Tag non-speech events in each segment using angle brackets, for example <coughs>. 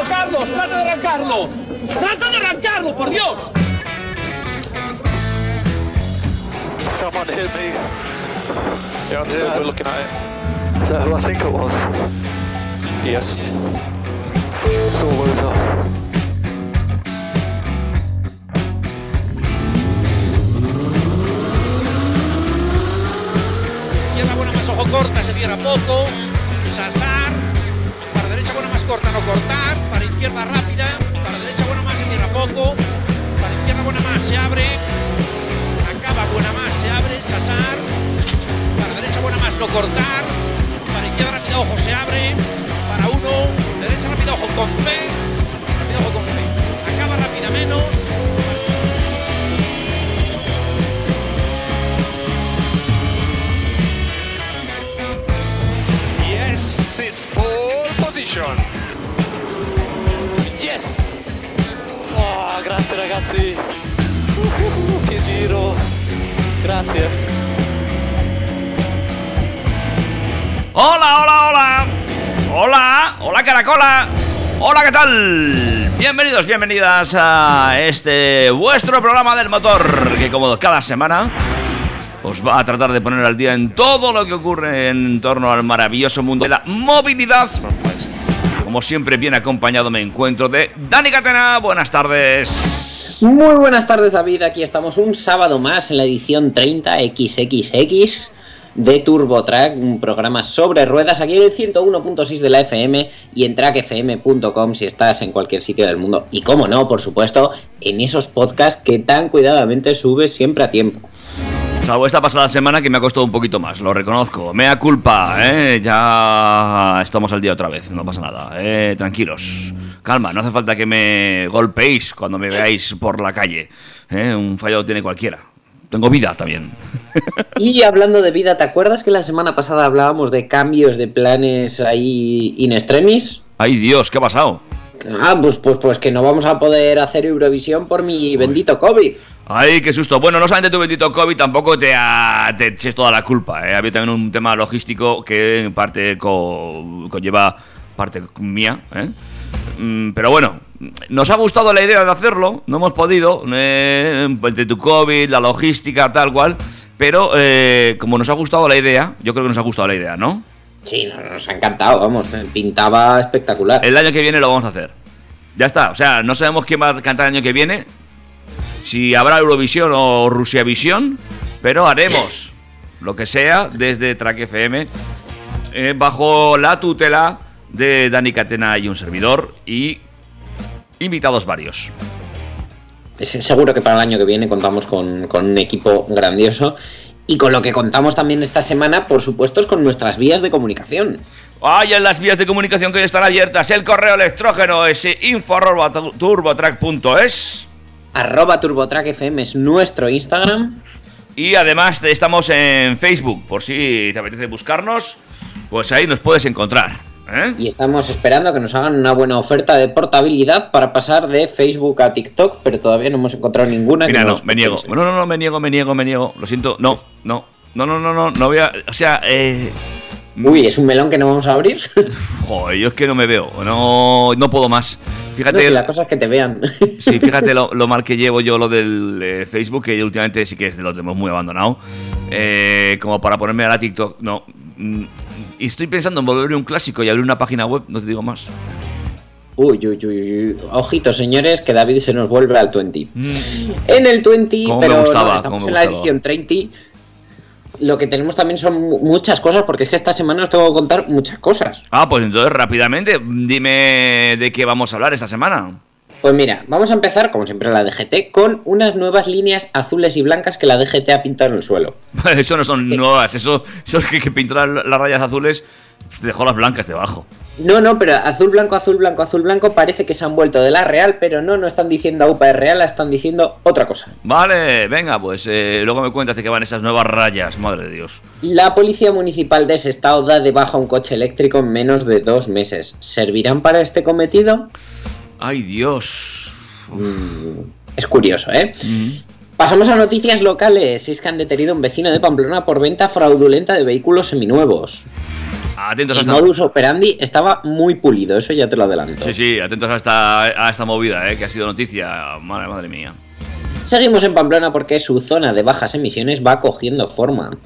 arrancarlo, Carlos! ¡Trata de arrancarlo! ¡Trata de arrancarlo, por Dios! Someone hit me. Yeah, I'm still Yeah. we're looking at it. Is that who I think it was? Yes. Buena más ojo corta, se cierra poco. Sasar. Para derecha buena más corta, no cortar. Izquierda rápida. Para derecha buena más, se cierra poco. Para izquierda buena más, se abre. Acaba buena más, se abre. Sasar. Para derecha buena más, no cortar. Para izquierda rápida, ojo, se abre. Para uno. Derecha rápida, ojo, con fe. Rápida, ojo, con fe. Acaba rápida menos. Yes, it's pole position. Yes! Oh, grazie ragazzi! Uh, che giro! Grazie! Hola, hola, hola. Hola, hola Caracola. Hola, ¿qué tal? Bienvenidos, bienvenidas a este vuestro programa del motor que como cada semana os va a tratar de poner al día en todo lo que ocurre en torno al maravilloso mundo de la movilidad. Como siempre, bien acompañado me encuentro de Dani Catena. Buenas tardes. Muy buenas tardes David, aquí estamos un sábado más en la edición 30 XXX de TurboTrack, un programa sobre ruedas aquí en el 101.6 de la FM y en trackfm.com si estás en cualquier sitio del mundo. Y como no, por supuesto, en esos podcasts que tan cuidadamente subes siempre a tiempo. Salvo esta pasada semana que me ha costado un poquito más, lo reconozco. Mea culpa, ¿eh? Ya estamos al día otra vez, no pasa nada. ¿eh? Tranquilos, calma, no hace falta que me golpeéis cuando me veáis por la calle. ¿eh? Un fallo tiene cualquiera. Tengo vida también. <laughs> Y hablando de vida, ¿te acuerdas que la semana pasada hablábamos de cambios de planes ahí in extremis? Ay Dios, ¿qué ha pasado? Ah, pues, pues, pues que no vamos a poder hacer Eurovisión por mi bendito COVID. Ay, qué susto. Bueno, no solamente tu bendito COVID, tampoco te, ha- te eches toda la culpa. ¿eh? Había también un tema logístico que en parte co- conlleva parte mía. ¿eh? Mm, Pero bueno, nos ha gustado la idea de hacerlo, no hemos podido, eh, entre tu COVID, la logística, tal cual. Pero eh, como nos ha gustado la idea, yo creo que nos ha gustado la idea, ¿no? Sí, no- nos ha encantado, vamos, pintaba espectacular. El año que viene lo vamos a hacer. Ya está, o sea, no sabemos quién va a cantar el año que viene, si habrá Eurovisión o Rusiavisión, pero haremos lo que sea desde Track FM, eh, bajo la tutela de Dani Catena y un servidor y invitados varios. Seguro que para el año que viene contamos con, con un equipo grandioso. Y con lo que contamos también esta semana, por supuesto, es con nuestras vías de comunicación. Hay en las vías de comunicación que hoy están abiertas el correo electrógeno es info@turbotrack.es Arroba TurboTrack FM es nuestro Instagram. Y además estamos en Facebook, por si te apetece buscarnos, pues ahí nos puedes encontrar. ¿Eh? Y estamos esperando que nos hagan una buena oferta de portabilidad para pasar de Facebook a TikTok, pero todavía no hemos encontrado ninguna. que Mira, no, nos me niego. No, no, no, me niego, me niego, me niego. Lo siento, no, no, no, no, no, no, no voy a. O sea, eh. Uy, es un melón que no vamos a abrir. <laughs> Joder, yo es que no me veo, no, no puedo más. No, Fíjate, si la cosa es que te vean. sí, <laughs> fíjate lo, lo mal que llevo yo lo del eh, Facebook, que últimamente sí que es de lo tenemos muy abandonado. Eh, como para ponerme a la TikTok, no. Mm, Y estoy pensando en volverme un clásico y abrir una página web, no te digo más. Uy, uy, uy, uy. Ojito, señores, que David se nos vuelve al 20. En el 20, Cómo me pero gustaba, no, estamos cómo me en la gustaba. edición 30. Lo que tenemos también son mu- muchas cosas, porque es que esta semana os tengo que contar muchas cosas. Ah, pues entonces rápidamente, dime de qué vamos a hablar esta semana. Pues mira, vamos a empezar, como siempre, la DGT, con unas nuevas líneas azules y blancas que la DGT ha pintado en el suelo. <laughs> Eso no son nuevas, eso, eso es que, que pintar las rayas azules te dejó las blancas debajo. No, no, pero azul, blanco, azul, blanco, azul, blanco parece que se han vuelto de la real, pero no, no están diciendo UPA es real, están diciendo otra cosa. Vale, venga, pues eh, luego me cuentas de qué van esas nuevas rayas, madre de Dios. La Policía Municipal de Sestao da de baja un coche eléctrico en menos de dos meses. ¿Servirán para este cometido? Ay, Dios. Es curioso, ¿eh? Mm. Pasamos a noticias locales. Es que han detenido a un vecino de Pamplona por venta fraudulenta de vehículos seminuevos. Atentos a El modus operandi estaba muy pulido, eso ya te lo adelanto. sí, sí, atentos a esta, a esta movida, eh, que ha sido noticia. Madre, madre mía. Seguimos en Pamplona porque su zona de bajas emisiones va cogiendo forma. <laughs>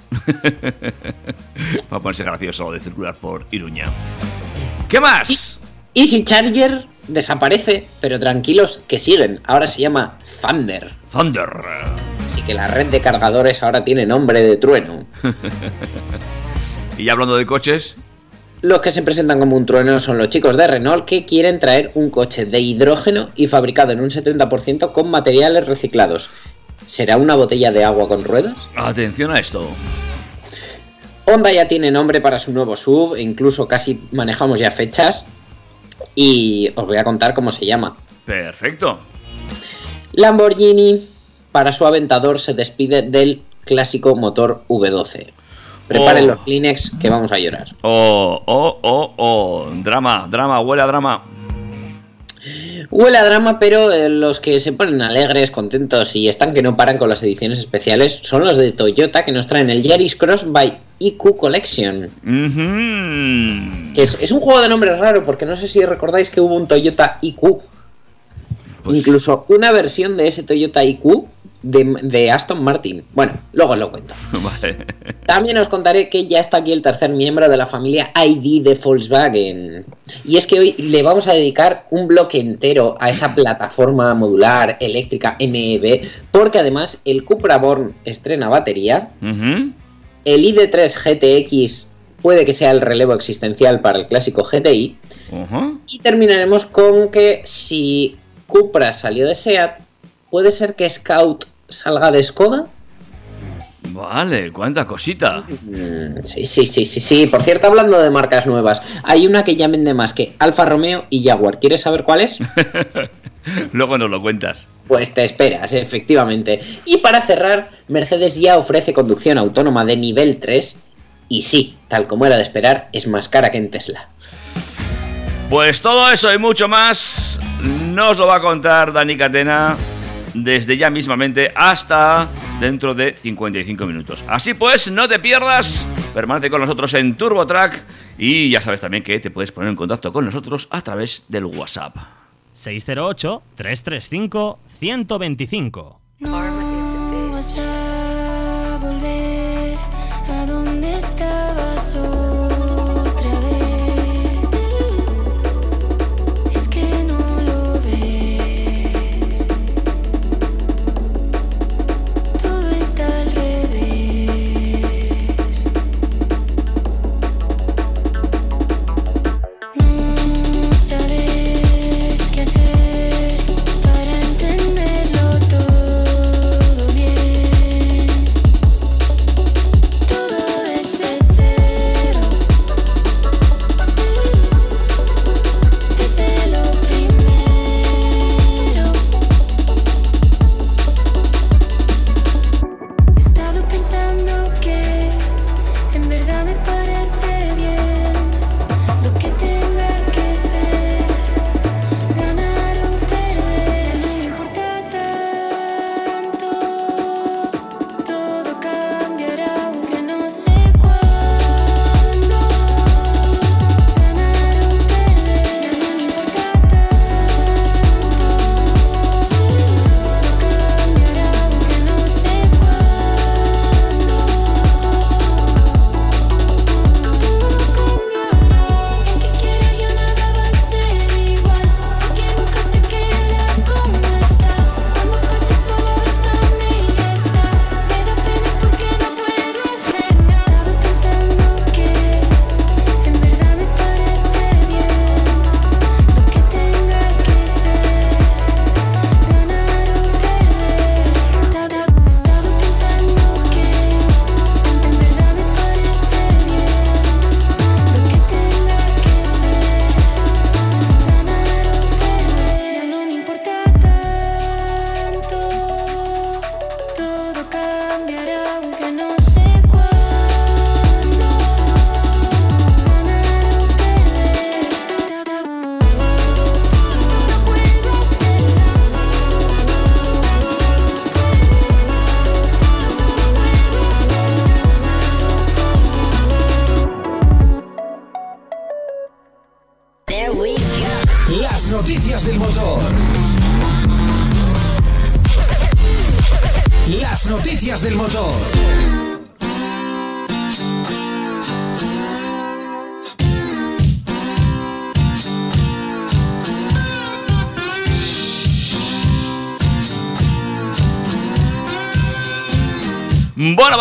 Va a ponerse gracioso de circular por Iruña. ¿Qué más? Easy Charger desaparece, pero tranquilos que siguen. Ahora se llama Thunder. Thunder. Así que la red de cargadores ahora tiene nombre de trueno. <laughs> Y ya hablando de coches, Los que se presentan como un trueno son los chicos de Renault que quieren traer un coche de hidrógeno y fabricado en un 70% con materiales reciclados. ¿Será una botella de agua con ruedas? atención a esto. Honda ya tiene nombre para su nuevo sub, incluso casi manejamos ya fechas. Y os voy a contar cómo se llama. Perfecto. Lamborghini, para su aventador, se despide del clásico motor V12. Preparen Oh. los Kleenex que vamos a llorar. Oh, oh, oh, oh. Drama, drama, huele a drama. Huele a drama, pero eh, los que se ponen alegres, contentos y están que no paran con las ediciones especiales son los de Toyota que nos traen el Yaris Cross by IQ Collection. Que es, es un juego de nombre raro porque no sé si recordáis que hubo un Toyota IQ. Pues- Incluso una versión de ese Toyota IQ de, de Aston Martin. Bueno, luego os lo cuento. <laughs> Vale. También os contaré que ya está aquí el tercer miembro de la familia ID de Volkswagen. Y es que hoy le vamos a dedicar un bloque entero a esa <laughs> plataforma modular eléctrica MEB, porque además el Cupra Born estrena batería. El ID3 GTX puede que sea el relevo existencial para el clásico GTI, y terminaremos con que si Cupra salió de SEAT, puede ser que Scout salga de Skoda. Vale, cuánta cosita. Mm, Sí, sí, sí, sí, sí. Por cierto, hablando de marcas nuevas, hay una que ya vende más que Alfa Romeo y Jaguar. ¿Quieres saber cuál es? <laughs> <laughs> Luego nos lo cuentas. Pues te esperas, efectivamente. Y para cerrar, Mercedes ya ofrece conducción autónoma de nivel 3. Y sí, tal como era de esperar, es más cara que en Tesla. Pues todo eso y mucho más nos lo va a contar Dani Catena desde ya mismamente hasta dentro de 55 minutos. Así pues, no te pierdas, permanece con nosotros en TurboTrack y ya sabes también que te puedes poner en contacto con nosotros a través del WhatsApp. 608-335-125. No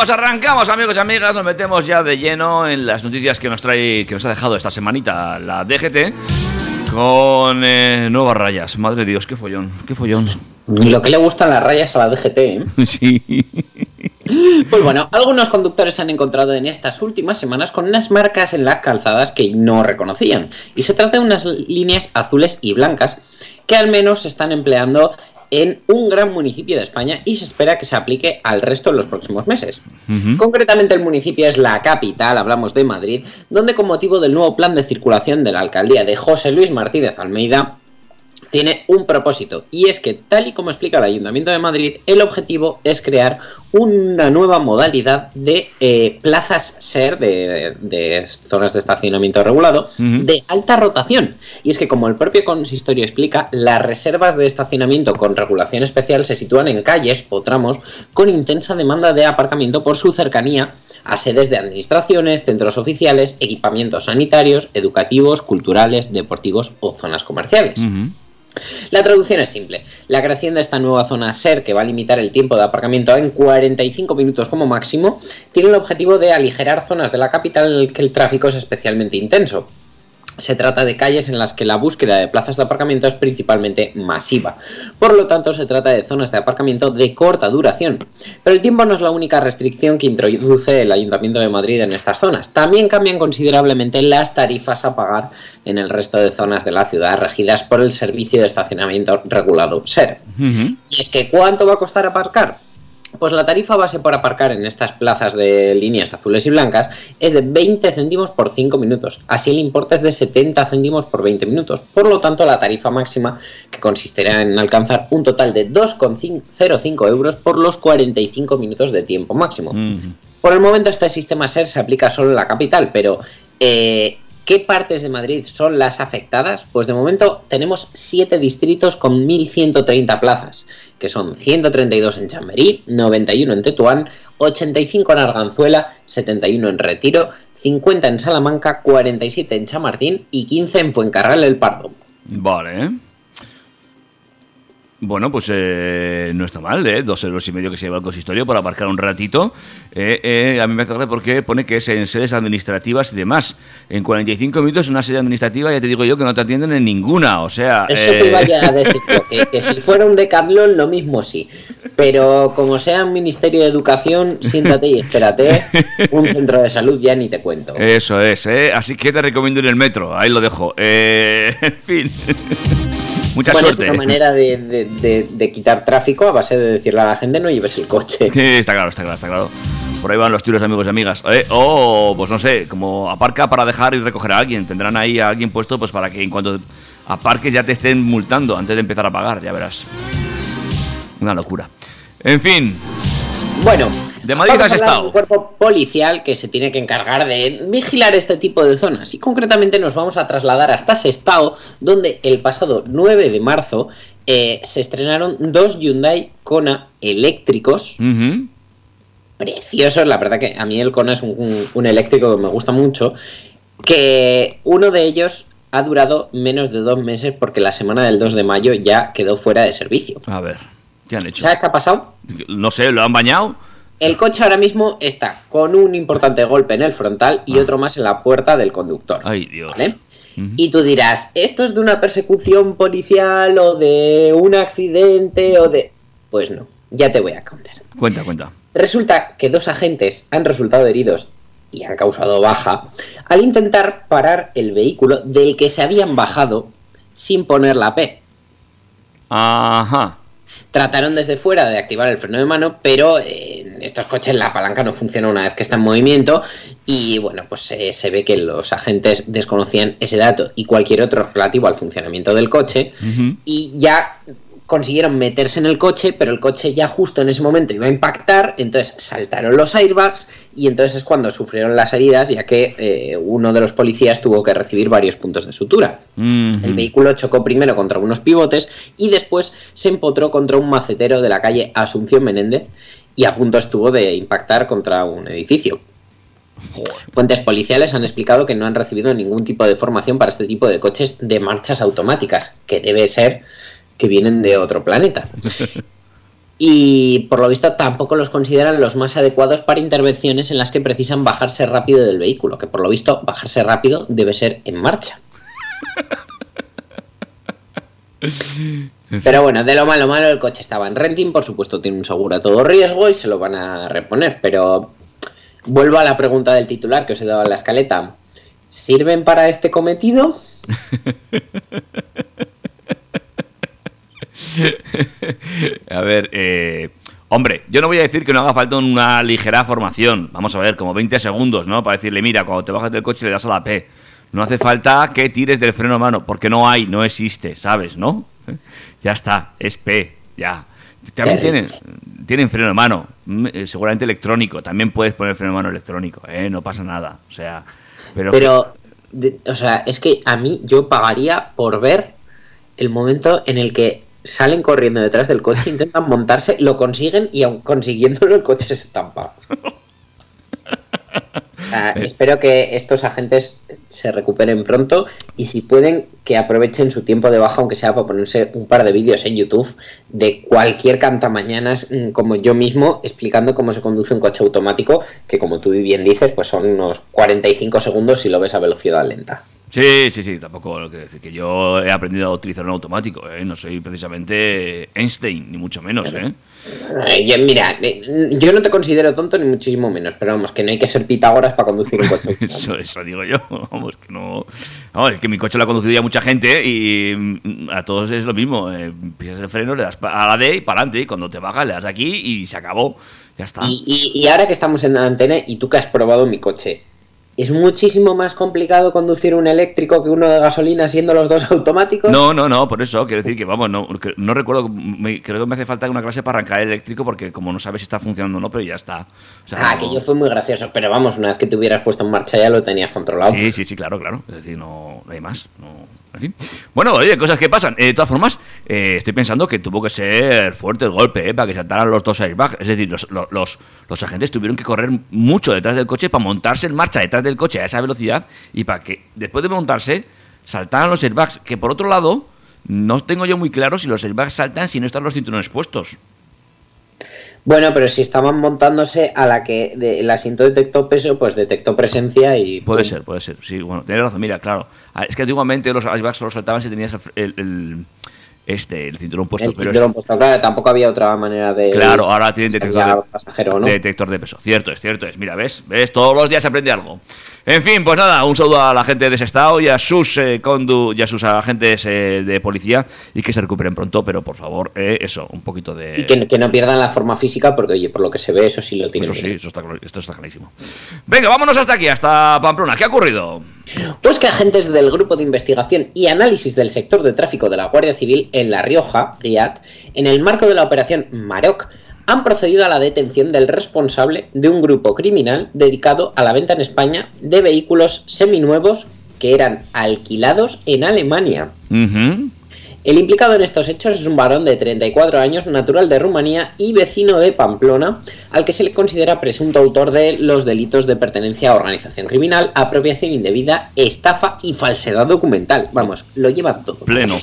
Arrancamos, amigos y amigas. Nos metemos ya de lleno en las noticias que nos trae, que nos ha dejado esta semanita la DGT con eh, nuevas rayas. Madre de Dios, qué follón, qué follón. Lo que le gustan las rayas a la DGT, ¿eh? <laughs> Sí. Pues bueno, algunos conductores se han encontrado en estas últimas semanas con unas marcas en las calzadas que no reconocían. Y se trata de unas líneas azules y blancas que al menos se están empleando en un gran municipio de España y se espera que se aplique al resto en los próximos meses. Concretamente el municipio es la capital, hablamos de Madrid, donde con motivo del nuevo plan de circulación de la alcaldía de José Luis Martínez Almeida, tiene un propósito y es que tal y como explica el Ayuntamiento de Madrid, el objetivo es crear una nueva modalidad de eh, plazas SER, de, de zonas de estacionamiento regulado, de alta rotación. Y es que como el propio consistorio explica, las reservas de estacionamiento con regulación especial se sitúan en calles o tramos con intensa demanda de aparcamiento por su cercanía a sedes de administraciones, centros oficiales, equipamientos sanitarios, educativos, culturales, deportivos o zonas comerciales. La traducción es simple. La creación de esta nueva zona SER, que va a limitar el tiempo de aparcamiento en 45 minutos como máximo, tiene el objetivo de aligerar zonas de la capital en las que el tráfico es especialmente intenso. Se trata de calles en las que la búsqueda de plazas de aparcamiento es principalmente masiva. Por lo tanto, se trata de zonas de aparcamiento de corta duración. Pero el tiempo no es la única restricción que introduce el Ayuntamiento de Madrid en estas zonas. También cambian considerablemente las tarifas a pagar en el resto de zonas de la ciudad regidas por el Servicio de Estacionamiento Regulado SER. Y es que, ¿cuánto va a costar aparcar? Pues la tarifa base por aparcar en estas plazas de líneas azules y blancas es de 20 céntimos por 5 minutos. Así el importe es de 70 céntimos por 20 minutos. Por lo tanto, la tarifa máxima, que consistirá en alcanzar un total de 2,05 euros por los 45 minutos de tiempo máximo. Por el momento este sistema SER se aplica solo en la capital, pero eh, ¿qué partes de Madrid son las afectadas? Pues de momento tenemos 7 distritos con 1.130 plazas, que son 132 en Chamberí, 91 en Tetuán, 85 en Arganzuela, 71 en Retiro, 50 en Salamanca, 47 en Chamartín y 15 en Fuencarral el Pardo. Vale. Bueno, pues eh, no está mal, ¿eh? Dos euros y medio que se lleva el consistorio por aparcar un ratito. Eh, eh, a mí me hace gracia porque pone que es en sedes administrativas y demás. En 45 minutos una sede administrativa ya te digo yo que no te atienden en ninguna. O sea... Eso eh, te iba ya a decir <laughs> que, que si fuera un decathlon lo mismo sí. Pero como sea un Ministerio de Educación, siéntate y espérate. Un centro de salud ya ni te cuento. Eso es, ¿eh? Así que te recomiendo en el metro. Ahí lo dejo. Eh, <laughs> en fin. Mucha Bueno, suerte. es una manera de, de- de- de quitar tráfico a base de decirle a la gente no lleves el coche. Sí, está claro, está claro, está claro. Por ahí van los tiros, amigos y amigas. Eh, o, pues no sé, como aparca para dejar y recoger a alguien. Tendrán ahí a alguien puesto pues para que en cuanto aparques ya te estén multando antes de empezar a pagar, ya verás. Una locura. En fin, Bueno, De Madrid has de estado. Un cuerpo policial que se tiene que encargar de vigilar este tipo de zonas. Y concretamente nos vamos a trasladar hasta Sestao, donde el pasado 9 de marzo eh, se estrenaron dos Hyundai Kona eléctricos. ujú, preciosos. La verdad que a mí el Kona es un, un- un eléctrico que me gusta mucho. Que uno de ellos ha durado menos de dos meses porque la semana del 2 de mayo ya quedó fuera de servicio. a ver, ¿qué han hecho? ¿Sabes qué ha pasado? No sé, ¿lo han bañado? El coche ahora mismo está con un importante golpe en el frontal y Ah. otro más en la puerta del conductor. Ay, Dios. ¿vale? Y tú dirás, ¿esto es de una persecución policial o de un accidente o de...? Pues no, ya te voy a contar. Cuenta, cuenta. Resulta que dos agentes han resultado heridos y han causado baja al intentar parar el vehículo del que se habían bajado sin poner la P. Ajá. Trataron desde fuera de activar el freno de mano, pero eh, en estos coches la palanca no funciona una vez que está en movimiento y bueno, pues eh, se ve que los agentes desconocían ese dato y cualquier otro relativo al funcionamiento del coche y ya consiguieron meterse en el coche, pero el coche ya justo en ese momento iba a impactar, entonces saltaron los airbags y entonces es cuando sufrieron las heridas, ya que eh, uno de los policías tuvo que recibir varios puntos de sutura. El vehículo chocó primero contra unos pivotes y después se empotró contra un macetero de la calle Asunción Menéndez y a punto estuvo de impactar contra un edificio. Fuentes policiales han explicado que no han recibido ningún tipo de formación para este tipo de coches de marchas automáticas, que debe ser que vienen de otro planeta. <laughs> Y por lo visto tampoco los consideran los más adecuados para intervenciones en las que precisan bajarse rápido del vehículo, que por lo visto bajarse rápido debe ser en marcha. <laughs> Pero bueno, de lo malo malo el coche estaba en renting, por supuesto tiene un seguro a todo riesgo y se lo van a reponer, pero vuelvo a la pregunta del titular que os he dado en la escaleta. ¿Sirven para este cometido? <laughs> <laughs> A ver, eh, hombre, yo no voy a decir que no haga falta una ligera formación. Vamos a ver, como 20 segundos, ¿no? Para decirle, mira, cuando te bajas del coche le das a la P. No hace falta que tires del freno a mano, porque no hay, no existe, ¿sabes? ¿No? <laughs> Ya está, es P, ya. También tienen, tienen freno de mano, mm, eh, seguramente electrónico. También puedes poner freno de mano electrónico, ¿eh? No pasa nada. O sea, pero. Pero, o sea, es que a mí yo pagaría por ver el momento en el que salen corriendo detrás del coche, intentan montarse, lo consiguen y aun consiguiéndolo el coche se estampa. O sea, espero que estos agentes se recuperen pronto y si pueden que aprovechen su tiempo de baja, aunque sea para ponerse un par de vídeos en YouTube de cualquier cantamañanas mm, como yo mismo explicando cómo se conduce un coche automático, que como tú bien dices, pues son unos 45 segundos si lo ves a velocidad lenta. Sí, sí, sí, tampoco lo que decir que yo he aprendido a utilizar un automático, ¿eh? No soy precisamente Einstein, ni mucho menos, ¿eh? Eh, yo- mira, eh, yo no te considero tonto ni muchísimo menos, pero vamos, que no hay que ser Pitágoras para conducir un coche. <laughs> Eso, eso digo yo, vamos, que no... Vamos, es que mi coche lo ha conducido ya mucha gente y mm, a todos es lo mismo. eh, pisas el freno, le das a la D y para adelante, y cuando te bajas le das aquí y se acabó. Ya está. Y, y- y ahora que estamos en la antena y tú que has probado mi coche, ¿es muchísimo más complicado conducir un eléctrico que uno de gasolina siendo los dos automáticos? No, no, no, por eso quiero decir que, vamos, no, que- no recuerdo, me- creo que me hace falta una clase para arrancar el eléctrico porque como no sabes si está funcionando o no, pero ya está. O sea, Ah, no- que yo fue muy gracioso, pero vamos, una vez que te hubieras puesto en marcha ya lo tenías controlado. Sí, sí, sí, claro, claro. Es decir, no, no hay más. No, en fin. Bueno, oye, cosas que pasan. Eh, de todas formas, eh, estoy pensando que tuvo que ser fuerte el golpe, eh, para que saltaran los dos airbags. Es decir, los, los, los, agentes tuvieron que correr mucho detrás del coche para montarse en marcha detrás del coche a esa velocidad y para que después de montarse saltaran los airbags. Que por otro lado, no tengo yo muy claro si los airbags saltan si no están los cinturones puestos. Bueno, pero si estaban montándose a la que de- el asiento detectó peso, pues detectó presencia y... Puede ser, puede ser. Sí, bueno, tienes razón. Mira, claro. Ah, Es que antiguamente los airbags solo saltaban si tenías el, el- este, el cinturón puesto. El pero cinturón es- puesto, claro, tampoco había otra manera de... Claro, ahora tienen de detector de, pasajero, ¿no? detector de peso. Cierto es, cierto es. Mira, ¿ves? ¿Ves? Todos los días se aprende algo. En fin, pues nada, un saludo a la gente de ese estado y a sus, eh, condu y a sus agentes eh, de policía y que se recuperen pronto, pero por favor, eh, eso, un poquito de... Y que, que no pierdan la forma física, porque oye, por lo que se ve, eso sí lo tienen. Eso sí, eso está, esto está clarísimo. Venga, vámonos hasta aquí, hasta Pamplona. ¿Qué ha ocurrido? Pues que agentes del Grupo de Investigación y Análisis del Sector de Tráfico de la Guardia Civil en La Rioja, Riad, en el marco de la operación Maroc, han procedido a la detención del responsable de un grupo criminal dedicado a la venta en España de vehículos seminuevos que eran alquilados en Alemania. El implicado en estos hechos es un varón de 34 años, natural de Rumanía y vecino de Pamplona, al que se le considera presunto autor de los delitos de pertenencia a organización criminal, apropiación indebida, estafa y falsedad documental. Vamos, lo lleva todo. Pleno.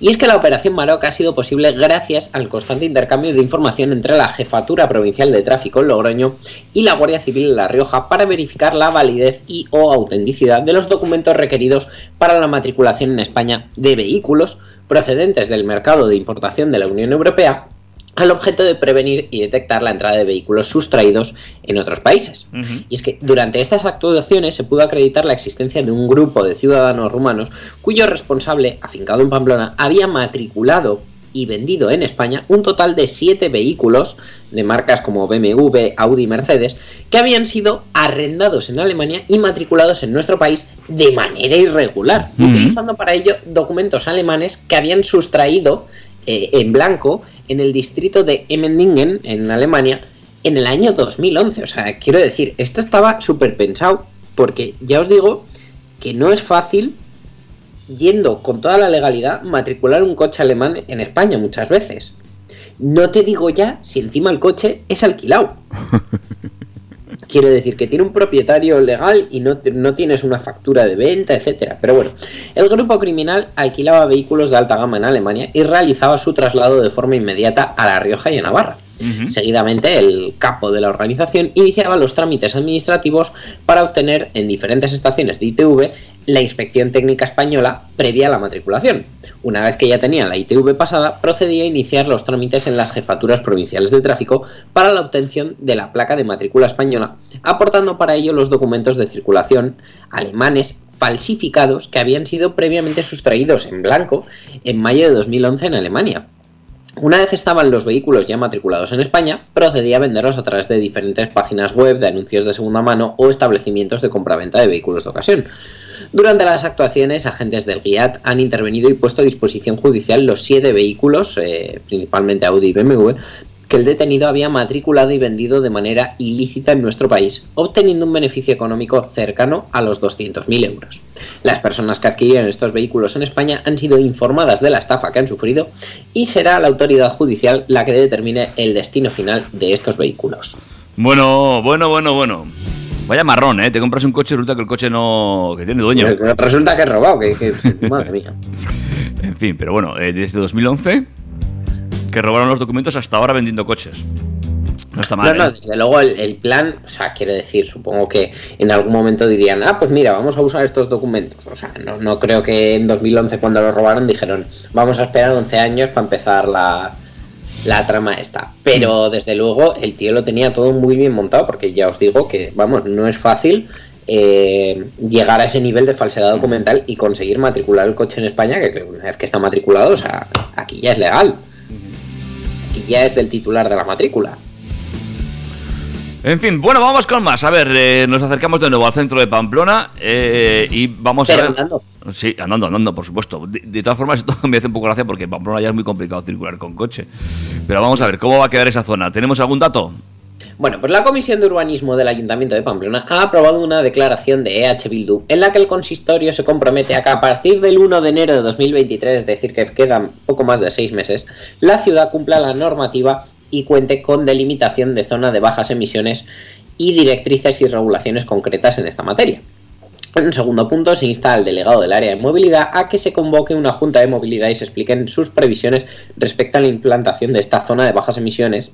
Y es que la operación Maroc ha sido posible gracias al constante intercambio de información entre la Jefatura Provincial de Tráfico en Logroño y la Guardia Civil en La Rioja para verificar la validez y o autenticidad de los documentos requeridos para la matriculación en España de vehículos procedentes del mercado de importación de la Unión Europea al objeto de prevenir y detectar la entrada de vehículos sustraídos en otros países. Y es que durante estas actuaciones se pudo acreditar la existencia de un grupo de ciudadanos rumanos cuyo responsable, afincado en Pamplona, había matriculado y vendido en España un total de siete vehículos de marcas como BMW, Audi y Mercedes que habían sido arrendados en Alemania y matriculados en nuestro país de manera irregular, utilizando para ello documentos alemanes que habían sustraído eh, en blanco en el distrito de Emmendingen, en Alemania, en el año 2011. O sea, quiero decir, esto estaba súper pensado, porque ya os digo que no es fácil, yendo con toda la legalidad, matricular un coche alemán en España muchas veces. No te digo ya si encima el coche es alquilado. <laughs> Quiero decir que tiene un propietario legal y no, no, tienes una factura de venta, etcétera. Pero bueno, el grupo criminal alquilaba vehículos de alta gama en Alemania y realizaba su traslado de forma inmediata a La Rioja y a Navarra. Uh -huh. Seguidamente, el capo de la organización iniciaba los trámites administrativos para obtener en diferentes estaciones de ITV la inspección técnica española previa a la matriculación. Una vez que ya tenía la ITV pasada, procedía a iniciar los trámites en las jefaturas provinciales de tráfico para la obtención de la placa de matrícula española, aportando para ello los documentos de circulación alemanes falsificados que habían sido previamente sustraídos en blanco en mayo de 2011 en Alemania. Una vez estaban los vehículos ya matriculados en España, procedía a venderlos a través de diferentes páginas web de anuncios de segunda mano o establecimientos de compraventa de vehículos de ocasión. Durante las actuaciones, agentes del GIAT han intervenido y puesto a disposición judicial los siete vehículos, eh, principalmente Audi y BMW, que el detenido había matriculado y vendido de manera ilícita en nuestro país, obteniendo un beneficio económico cercano a los 200.000 euros. Las personas que adquirieron estos vehículos en España han sido informadas de la estafa que han sufrido y será la autoridad judicial la que determine el destino final de estos vehículos. Bueno, bueno, bueno, bueno. Vaya marrón, ¿eh? Te compras un coche y resulta que el coche no... que tiene dueño. Resulta que es robado, que, que... <laughs> madre mía. en fin, pero bueno, eh, desde 2011 que robaron los documentos hasta ahora vendiendo coches. No está mal. No, ¿eh? no, desde luego el, el, plan, o sea, quiero decir, supongo que en algún momento dirían, ah, pues mira, vamos a usar estos documentos. O sea, no, no creo que en 2011 cuando los robaron dijeron, vamos a esperar 11 años para empezar la, la trama esta. Pero desde luego el tío lo tenía todo muy bien montado porque ya os digo que, vamos, no es fácil eh, llegar a ese nivel de falsedad documental y conseguir matricular el coche en España, que una vez que está matriculado, o sea, aquí ya es legal. Aquí ya es del titular de la matrícula. En fin, bueno, vamos con más. A ver, eh, nos acercamos de nuevo al centro de Pamplona eh, y vamos Pero a ver. andando. Sí, andando, andando, por supuesto. De, de, todas formas, esto <laughs> me hace un poco gracia porque Pamplona ya es muy complicado circular con coche. Pero vamos a ver, ¿cómo va a quedar esa zona? ¿Tenemos algún dato? Bueno, pues la Comisión de Urbanismo del Ayuntamiento de Pamplona ha aprobado una declaración de EH Bildu en la que el consistorio se compromete a que a partir del 1 de enero de 2023, es decir, que quedan poco más de seis meses, la ciudad cumpla la normativa y cuente con delimitación de zona de bajas emisiones y directrices y regulaciones concretas en esta materia. En un segundo punto, se insta al delegado del área de movilidad a que se convoque una junta de movilidad y se expliquen sus previsiones respecto a la implantación de esta zona de bajas emisiones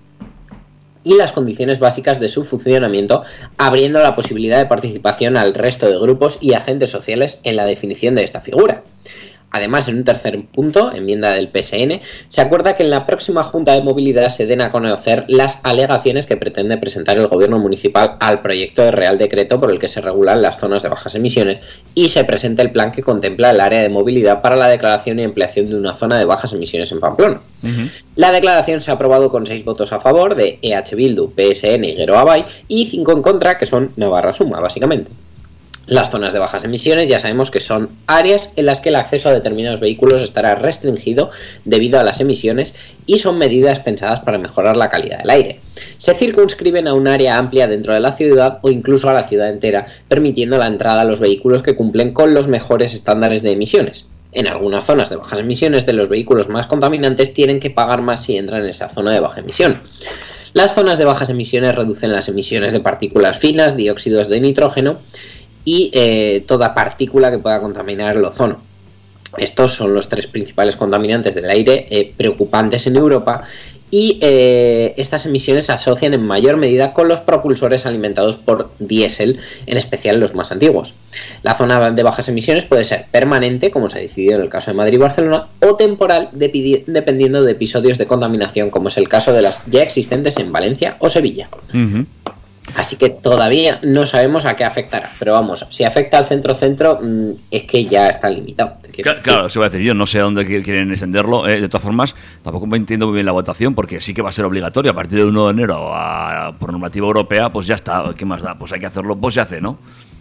y las condiciones básicas de su funcionamiento, abriendo la posibilidad de participación al resto de grupos y agentes sociales en la definición de esta figura. Además, en un tercer punto, enmienda del PSN, se acuerda que en la próxima Junta de Movilidad se den a conocer las alegaciones que pretende presentar el Gobierno Municipal al proyecto de Real Decreto por el que se regulan las zonas de bajas emisiones y se presente el plan que contempla el área de movilidad para la declaración y ampliación de una zona de bajas emisiones en Pamplona. Uh -huh. La declaración se ha aprobado con seis votos a favor de EH Bildu, PSN y Guero Abay y cinco en contra, que son Navarra Suma, básicamente. Las zonas de bajas emisiones ya sabemos que son áreas en las que el acceso a determinados vehículos estará restringido debido a las emisiones y son medidas pensadas para mejorar la calidad del aire. Se circunscriben a un área amplia dentro de la ciudad o incluso a la ciudad entera, permitiendo la entrada a los vehículos que cumplen con los mejores estándares de emisiones. En algunas zonas de bajas emisiones de los vehículos más contaminantes tienen que pagar más si entran en esa zona de baja emisión. Las zonas de bajas emisiones reducen las emisiones de partículas finas, dióxidos de nitrógeno, y eh, toda partícula que pueda contaminar el ozono. Estos son los tres principales contaminantes del aire eh, preocupantes en Europa y eh, estas emisiones se asocian en mayor medida con los propulsores alimentados por diésel, en especial los más antiguos. La zona de bajas emisiones puede ser permanente, como se ha decidido en el caso de Madrid y Barcelona, o temporal, dependiendo de episodios de contaminación, como es el caso de las ya existentes en Valencia o Sevilla. Así que todavía no sabemos a qué afectará. Pero vamos, si afecta al centro-centro, mmm, es que ya está limitado. Claro, claro, se va a decir, yo no sé a dónde quieren extenderlo. Eh, de todas formas, tampoco me entiendo muy bien la votación, porque sí que va a ser obligatorio a partir del 1 de enero a, por normativa europea, pues ya está. ¿Qué más da? Pues hay que hacerlo, pues se hace, ¿no?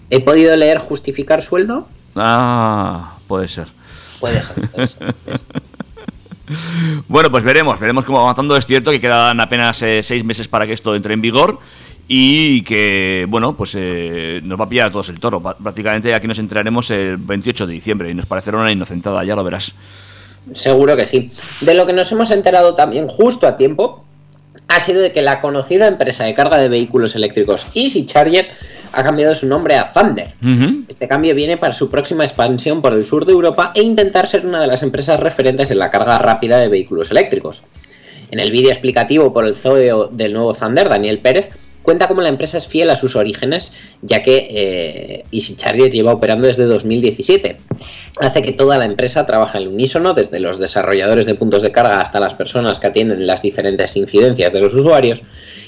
¿He podido leer justificar sueldo? Ah, puede ser. Puede ser, puede ser. Puede ser. <laughs> Bueno, pues veremos, veremos cómo va avanzando. Es cierto que quedan apenas eh, seis meses para que esto entre en vigor y que, bueno, pues eh, nos va a pillar a todos el toro. Prácticamente aquí nos enteraremos el 28 de diciembre y nos parecerá una inocentada, ya lo verás. Seguro que sí. De lo que nos hemos enterado también justo a tiempo ha sido de que la conocida empresa de carga de vehículos eléctricos Easy Charger ha cambiado su nombre a Thunder. Este cambio viene para su próxima expansión por el sur de Europa e intentar ser una de las empresas referentes en la carga rápida de vehículos eléctricos. En el vídeo explicativo por el CEO del nuevo Thunder, Daniel Pérez, cuenta cómo la empresa es fiel a sus orígenes, ya que eh, Easy Charger lleva operando desde 2017. Hace que toda la empresa trabaje al unísono, desde los desarrolladores de puntos de carga hasta las personas que atienden las diferentes incidencias de los usuarios,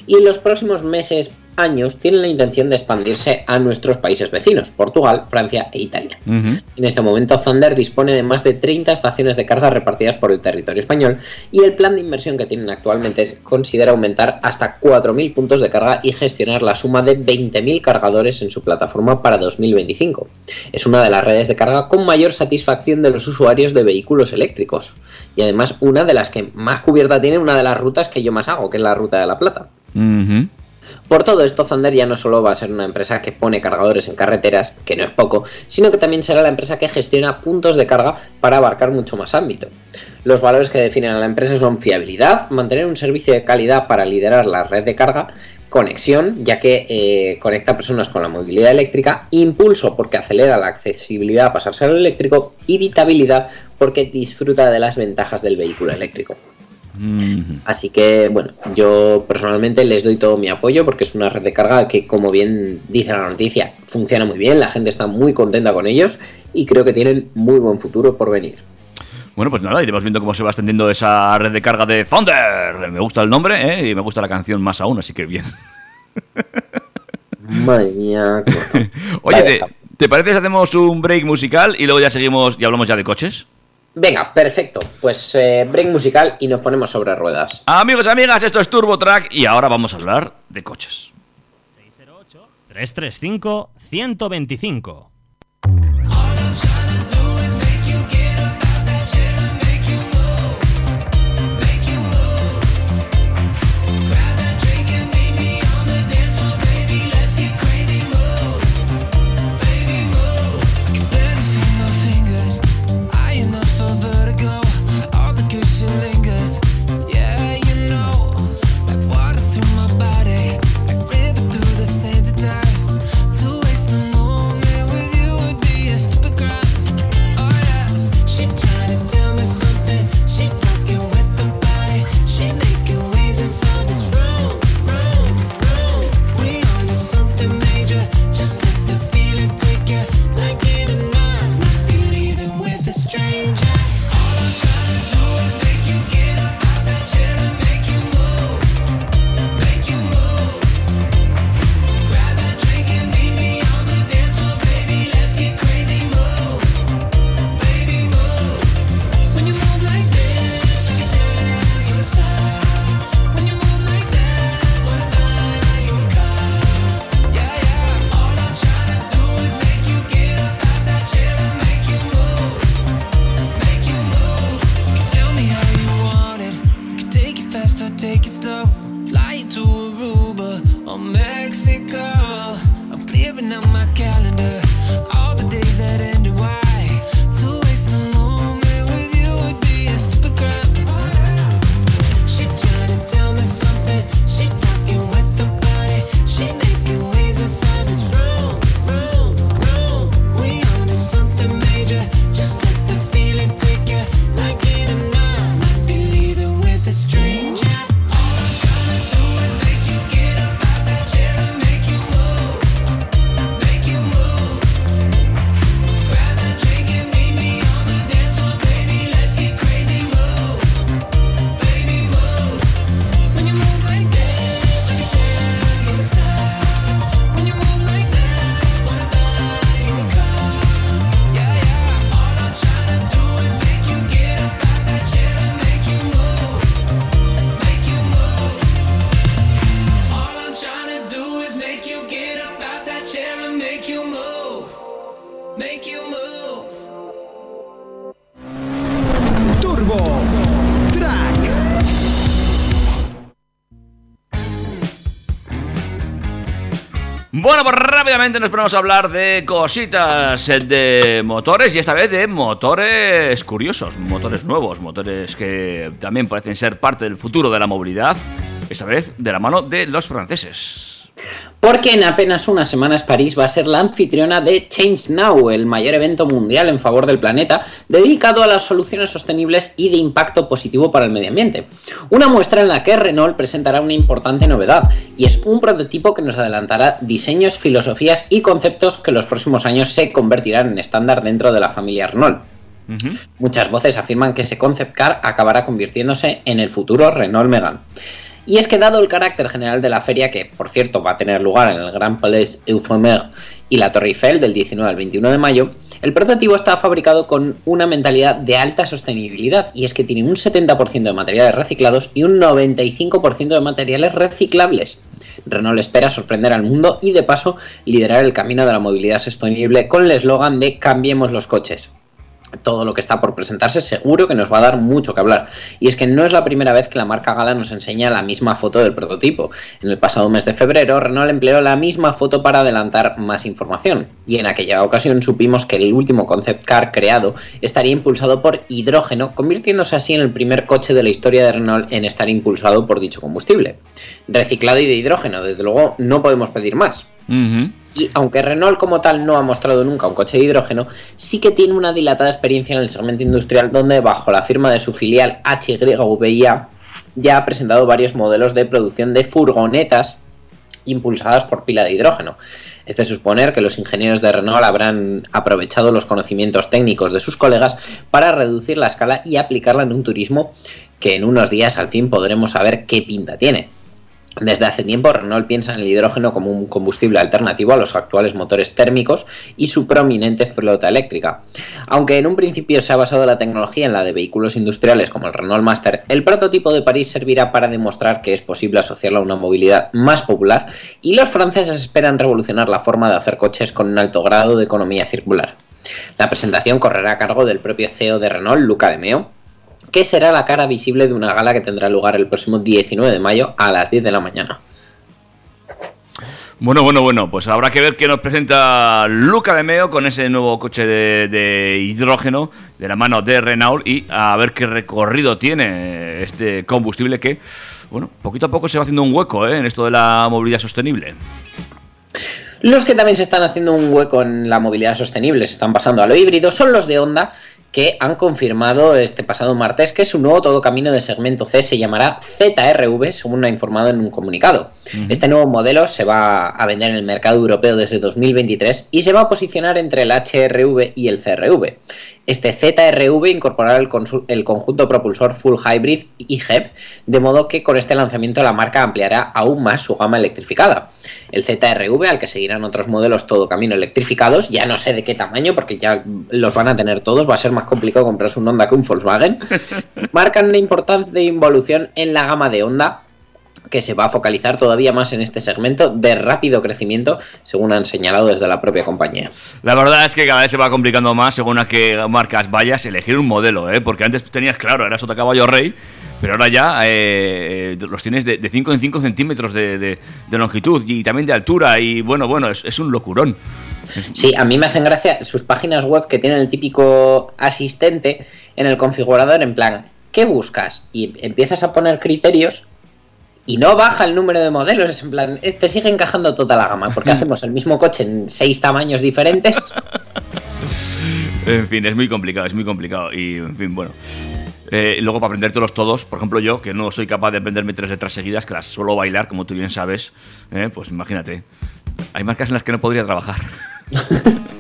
y en los próximos meses, años, tienen la intención de expandirse a nuestros países vecinos, Portugal, Francia e Italia. En este momento, Thunder dispone de más de 30 estaciones de carga repartidas por el territorio español y el plan de inversión que tienen actualmente considera aumentar hasta 4.000 puntos de carga y gestionar la suma de 20.000 cargadores en su plataforma para 2025. Es una de las redes de carga con mayor satisfacción de los usuarios de vehículos eléctricos y además una de las que más cubierta tiene una de las rutas que yo más hago, que es la Ruta de la Plata. Por todo esto, Thunder ya no solo va a ser una empresa que pone cargadores en carreteras, que no es poco, sino que también será la empresa que gestiona puntos de carga para abarcar mucho más ámbito. Los valores que definen a la empresa son fiabilidad, mantener un servicio de calidad para liderar la red de carga, conexión, ya que eh, conecta personas con la movilidad eléctrica, impulso, porque acelera la accesibilidad a pasarse al eléctrico, y vitabilidad, porque disfruta de las ventajas del vehículo eléctrico. Así que, bueno, yo personalmente les doy todo mi apoyo porque es una red de carga que, como bien dice la noticia, funciona muy bien, la gente está muy contenta con ellos y creo que tienen muy buen futuro por venir. Bueno, pues nada, iremos viendo cómo se va extendiendo esa red de carga de Thunder. Me gusta el nombre ¿eh? y me gusta la canción más aún, así que bien. <laughs> Madre mía. <laughs> Oye, Vale, ¿te, te parece si hacemos un break musical y luego ya seguimos y hablamos ya de coches? Venga, perfecto. Pues eh, break musical y nos ponemos sobre ruedas. Amigos y amigas, esto es Turbo Track y ahora vamos a hablar de coches. 335 125. Bueno, pues rápidamente nos ponemos a hablar de cositas eh, de motores y esta vez de motores curiosos, motores nuevos, motores que también parecen ser parte del futuro de la movilidad, esta vez de la mano de los franceses. Porque en apenas unas semanas París va a ser la anfitriona de Change Now, el mayor evento mundial en favor del planeta, dedicado a las soluciones sostenibles y de impacto positivo para el medio ambiente. Una muestra en la que Renault presentará una importante novedad, y es un prototipo que nos adelantará diseños, filosofías y conceptos que en los próximos años se convertirán en estándar dentro de la familia Renault. Muchas voces afirman que ese concept car acabará convirtiéndose en el futuro Renault Megane. Y es que dado el carácter general de la feria, que por cierto va a tener lugar en el Grand Palais Euphomer y la Torre Eiffel del 19 al 21 de mayo, el prototipo está fabricado con una mentalidad de alta sostenibilidad y es que tiene un 70% de materiales reciclados y un 95% de materiales reciclables. Renault espera sorprender al mundo y de paso liderar el camino de la movilidad sostenible con el eslogan de Cambiemos los coches todo lo que está por presentarse seguro que nos va a dar mucho que hablar. Y es que no es la primera vez que la marca Gala nos enseña la misma foto del prototipo. En el pasado mes de febrero, Renault empleó la misma foto para adelantar más información. Y en aquella ocasión supimos que el último concept car creado estaría impulsado por hidrógeno, convirtiéndose así en el primer coche de la historia de Renault en estar impulsado por dicho combustible. Reciclado y de hidrógeno, desde luego no podemos pedir más. Y aunque Renault como tal no ha mostrado nunca un coche de hidrógeno, sí que tiene una dilatada experiencia en el segmento industrial donde bajo la firma de su filial HYVIA ya ha presentado varios modelos de producción de furgonetas impulsadas por pila de hidrógeno. Es de suponer que los ingenieros de Renault habrán aprovechado los conocimientos técnicos de sus colegas para reducir la escala y aplicarla en un turismo que en unos días al fin podremos saber qué pinta tiene. Desde hace tiempo Renault piensa en el hidrógeno como un combustible alternativo a los actuales motores térmicos y su prominente flota eléctrica. Aunque en un principio se ha basado la tecnología en la de vehículos industriales como el Renault Master, el prototipo de París servirá para demostrar que es posible asociarlo a una movilidad más popular y los franceses esperan revolucionar la forma de hacer coches con un alto grado de economía circular. La presentación correrá a cargo del propio CEO de Renault, Luca de Meo, que será la cara visible de una gala que tendrá lugar el próximo 19 de mayo a las 10 de la mañana. Bueno, bueno, bueno, pues habrá que ver qué nos presenta Luca de Meo con ese nuevo coche de, de hidrógeno de la mano de Renault y a ver qué recorrido tiene este combustible que, bueno, poquito a poco se va haciendo un hueco ¿eh? en esto de la movilidad sostenible. Los que también se están haciendo un hueco en la movilidad sostenible, se están pasando a lo híbrido, son los de Honda, que han confirmado este pasado martes que su nuevo todo camino de segmento C se llamará ZRV, según ha informado en un comunicado. Este nuevo modelo se va a vender en el mercado europeo desde 2023 y se va a posicionar entre el HRV y el CRV. Este ZRV incorporará el, el conjunto propulsor Full Hybrid y HEP, de modo que con este lanzamiento la marca ampliará aún más su gama electrificada. El ZRV, al que seguirán otros modelos todo camino electrificados, ya no sé de qué tamaño, porque ya los van a tener todos, va a ser más complicado comprarse un Honda que un Volkswagen, <laughs> marcan una importante involución en la gama de Honda que se va a focalizar todavía más en este segmento de rápido crecimiento, según han señalado desde la propia compañía. La verdad es que cada vez se va complicando más según a qué marcas vayas elegir un modelo, ¿eh? porque antes tenías, claro, era sota caballo rey, pero ahora ya eh, los tienes de 5 en 5 centímetros de, de- de longitud y también de altura y bueno, bueno, es, es un locurón. Sí, a mí me hacen gracia sus páginas web que tienen el típico asistente en el configurador en plan, ¿qué buscas? Y empiezas a poner criterios y no baja el número de modelos, es en plan, eh, te sigue encajando toda la gama, porque <laughs> hacemos el mismo coche en seis tamaños diferentes. En fin, es muy complicado, es muy complicado. Y, en fin, bueno. Eh, luego, para aprendértelos todos, por ejemplo, yo, que no soy capaz de aprenderme tres letras seguidas, que las suelo bailar, como tú bien sabes, eh, pues imagínate. Hay marcas en las que no podría trabajar. <laughs>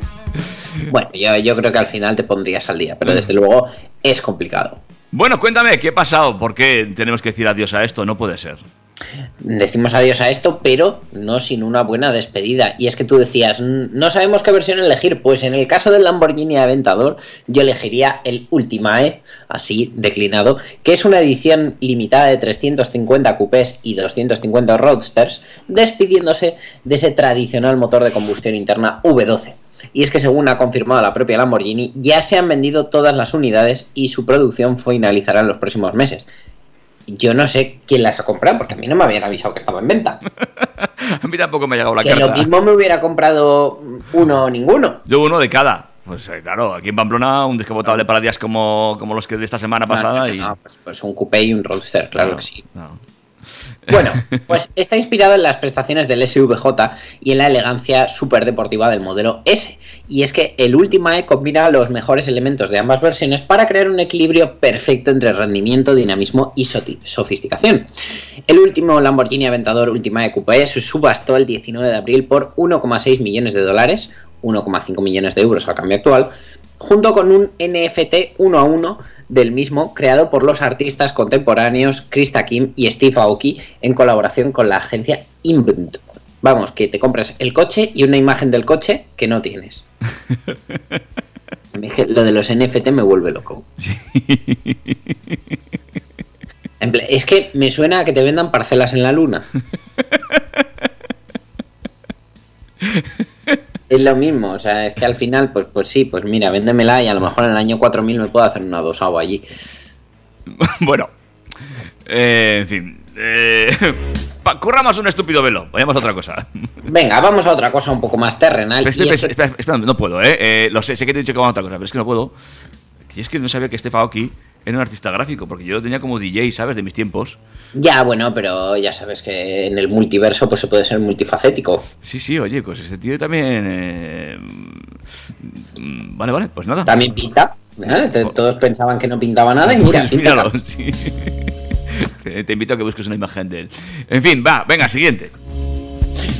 Bueno, yo, yo creo que al final te pondrías al día, pero desde luego es complicado. Bueno, cuéntame, ¿qué ha pasado? ¿Por qué tenemos que decir adiós a esto? No puede ser. Decimos adiós a esto, pero no sin una buena despedida. Y es que tú decías, "Mm, no sabemos qué versión elegir. Pues en el caso del Lamborghini Aventador, yo elegiría el Ultimae, así declinado, que es una edición limitada de 350 coupés y 250 roadsters, despidiéndose de ese tradicional motor de combustión interna V12. Y es que según ha confirmado la propia Lamborghini, ya se han vendido todas las unidades y su producción finalizará en los próximos meses. yo no sé quién las ha comprado, porque a mí no me habían avisado que estaba en venta. <laughs> A mí tampoco me ha llegado la que carta. lo mismo me hubiera comprado uno o ninguno. Yo uno de cada. Pues eh, claro, aquí en Pamplona un descapotable para días como, como los que de esta semana pasada. No, y... no, pues, pues un coupé y un roadster, claro que sí. Bueno, <laughs> pues está inspirado en las prestaciones del SVJ y en la elegancia superdeportiva del modelo S. Y es que el Ultimae combina los mejores elementos de ambas versiones para crear un equilibrio perfecto entre rendimiento, dinamismo y sofisticación. El último Lamborghini Aventador Ultimae Coupé se subastó el 19 de abril por 1,6 millones de dólares, 1,5 millones de euros al cambio actual, junto con un NFT 1 a 1 del mismo creado por los artistas contemporáneos Krista Kim y Steve Aoki en colaboración con la agencia Invent. Vamos, que te compras el coche y una imagen del coche que no tienes. <laughs> Lo de los NFT me vuelve loco. Es que me suena a que te vendan parcelas en la luna. <laughs> Es lo mismo, o sea, es que al final, pues, pues sí, pues mira, véndemela y a lo mejor en el año 4000 me puedo hacer una dosavo allí. <laughs> bueno, eh, en fin. Eh, <laughs> corramos un estúpido velo. Vayamos a otra cosa. <laughs> Venga, vamos a otra cosa un poco más terrenal. Espera, no puedo, ¿eh? Eh, Lo sé, sé que te he dicho que vamos a otra cosa, pero es que no puedo. Y es que no sabía que Steve Aoki era un artista gráfico, porque yo lo tenía como DJ, ¿sabes? De mis tiempos. Ya, bueno, pero ya sabes que en el multiverso pues se puede ser multifacético. Sí, sí, oye, pues ese tío también. eh, Vale, vale, pues nada. También pinta. ¿eh? Te- Todos pensaban que no pintaba nada y mira, <laughs> Pues míralo, sí. <laughs> Te te invito a que busques una imagen de él. En fin, va, venga, siguiente.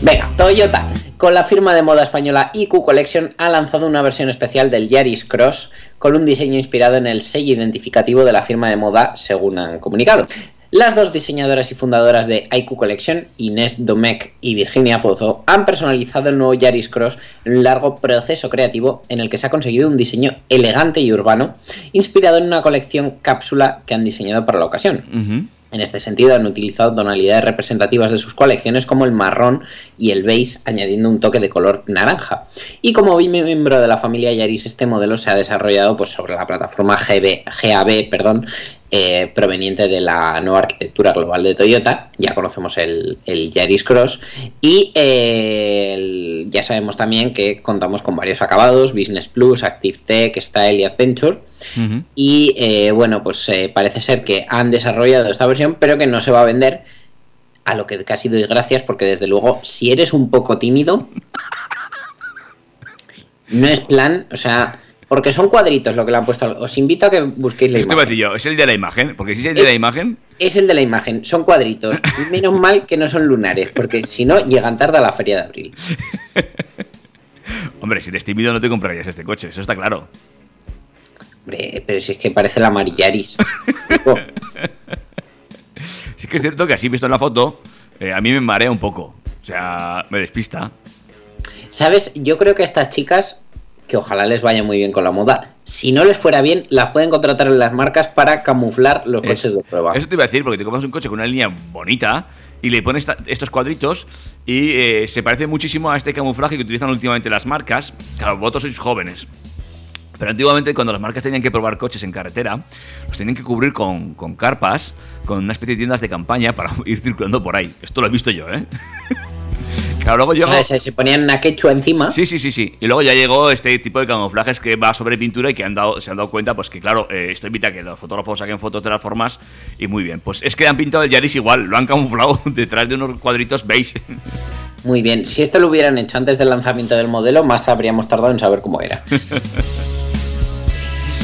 Venga, Toyota, con la firma de moda española IQ Collection, ha lanzado una versión especial del Yaris Cross con un diseño inspirado en el sello identificativo de la firma de moda, según han comunicado. Las dos diseñadoras y fundadoras de IQ Collection, Inés Domecq y Virginia Pozo, han personalizado el nuevo Yaris Cross en un largo proceso creativo en el que se ha conseguido un diseño elegante y urbano, inspirado en una colección cápsula que han diseñado para la ocasión. En este sentido, han utilizado tonalidades representativas de sus colecciones como el marrón y el beige, añadiendo un toque de color naranja. Y como miembro de la familia Yaris, este modelo se ha desarrollado pues, sobre la plataforma GB, GAB, perdón, eh, proveniente de la nueva arquitectura global de Toyota. Ya conocemos el, el Yaris Cross. Y eh, el- ya sabemos también que contamos con varios acabados: Business Plus, Active Tech, Style y Adventure. Y eh, bueno, pues parece ser que han desarrollado esta versión, pero que no se va a vender. A lo que casi doy gracias, porque desde luego, si eres un poco tímido, <laughs> no es plan, o sea, porque son cuadritos lo que le han puesto. Os invito a que busquéis la Esto imagen. yo, es el de la imagen, porque si es el de la imagen, Es el de la imagen, son cuadritos. Menos mal que no son lunares, porque si no, llegan tarde a la feria de abril. <laughs> hombre, si eres tímido no te comprarías este coche, eso está claro. Hombre, pero si es que parece la Marillaris. <laughs> Sí que es cierto que así visto en la foto, eh, a mí me marea un poco. O sea, me despista. ¿Sabes? Yo creo que estas chicas, que ojalá les vaya muy bien con la moda, si no les fuera bien, las pueden contratar en las marcas para camuflar los coches Eso- de prueba. Eso te iba a decir, porque te compras un coche con una línea bonita y le pones estos cuadritos y eh, se parece muchísimo a este camuflaje que utilizan últimamente las marcas. Claro, vosotros sois jóvenes. Pero antiguamente cuando las marcas tenían que probar coches en carretera, los tenían que cubrir con, con carpas, con una especie de tiendas de campaña para <laughs> ir circulando por ahí. Esto lo he visto yo, ¿eh? <laughs> claro, luego. Se, se ponían una quechua encima. Sí, sí, sí, sí. Y luego ya llegó este tipo de camuflajes que va sobre pintura y que han dado, se han dado cuenta, pues que claro, eh, esto evita que los fotógrafos saquen fotos de las formas y muy bien. Pues es que han pintado el Yaris igual, lo han camuflado <laughs> detrás de unos cuadritos beige. Muy bien. Si esto lo hubieran hecho antes del lanzamiento del modelo, más habríamos tardado en saber cómo era. <laughs>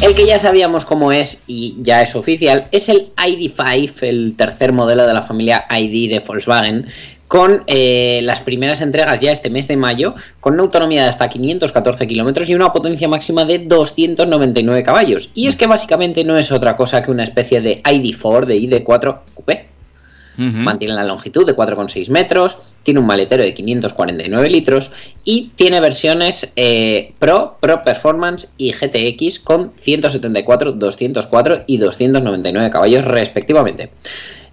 El que ya sabíamos cómo es y ya es oficial es el ID5, el tercer modelo de la familia ID de Volkswagen, con eh, las primeras entregas ya este mes de mayo, con una autonomía de hasta 514 kilómetros y una potencia máxima de 299 caballos. Y es que básicamente no es otra cosa que una especie de ID4 de ID4 Coupé. Mantiene la longitud de 4,6 metros, tiene un maletero de 549 litros y tiene versiones eh, Pro, Pro Performance y GTX con 174, 204 y 299 caballos respectivamente.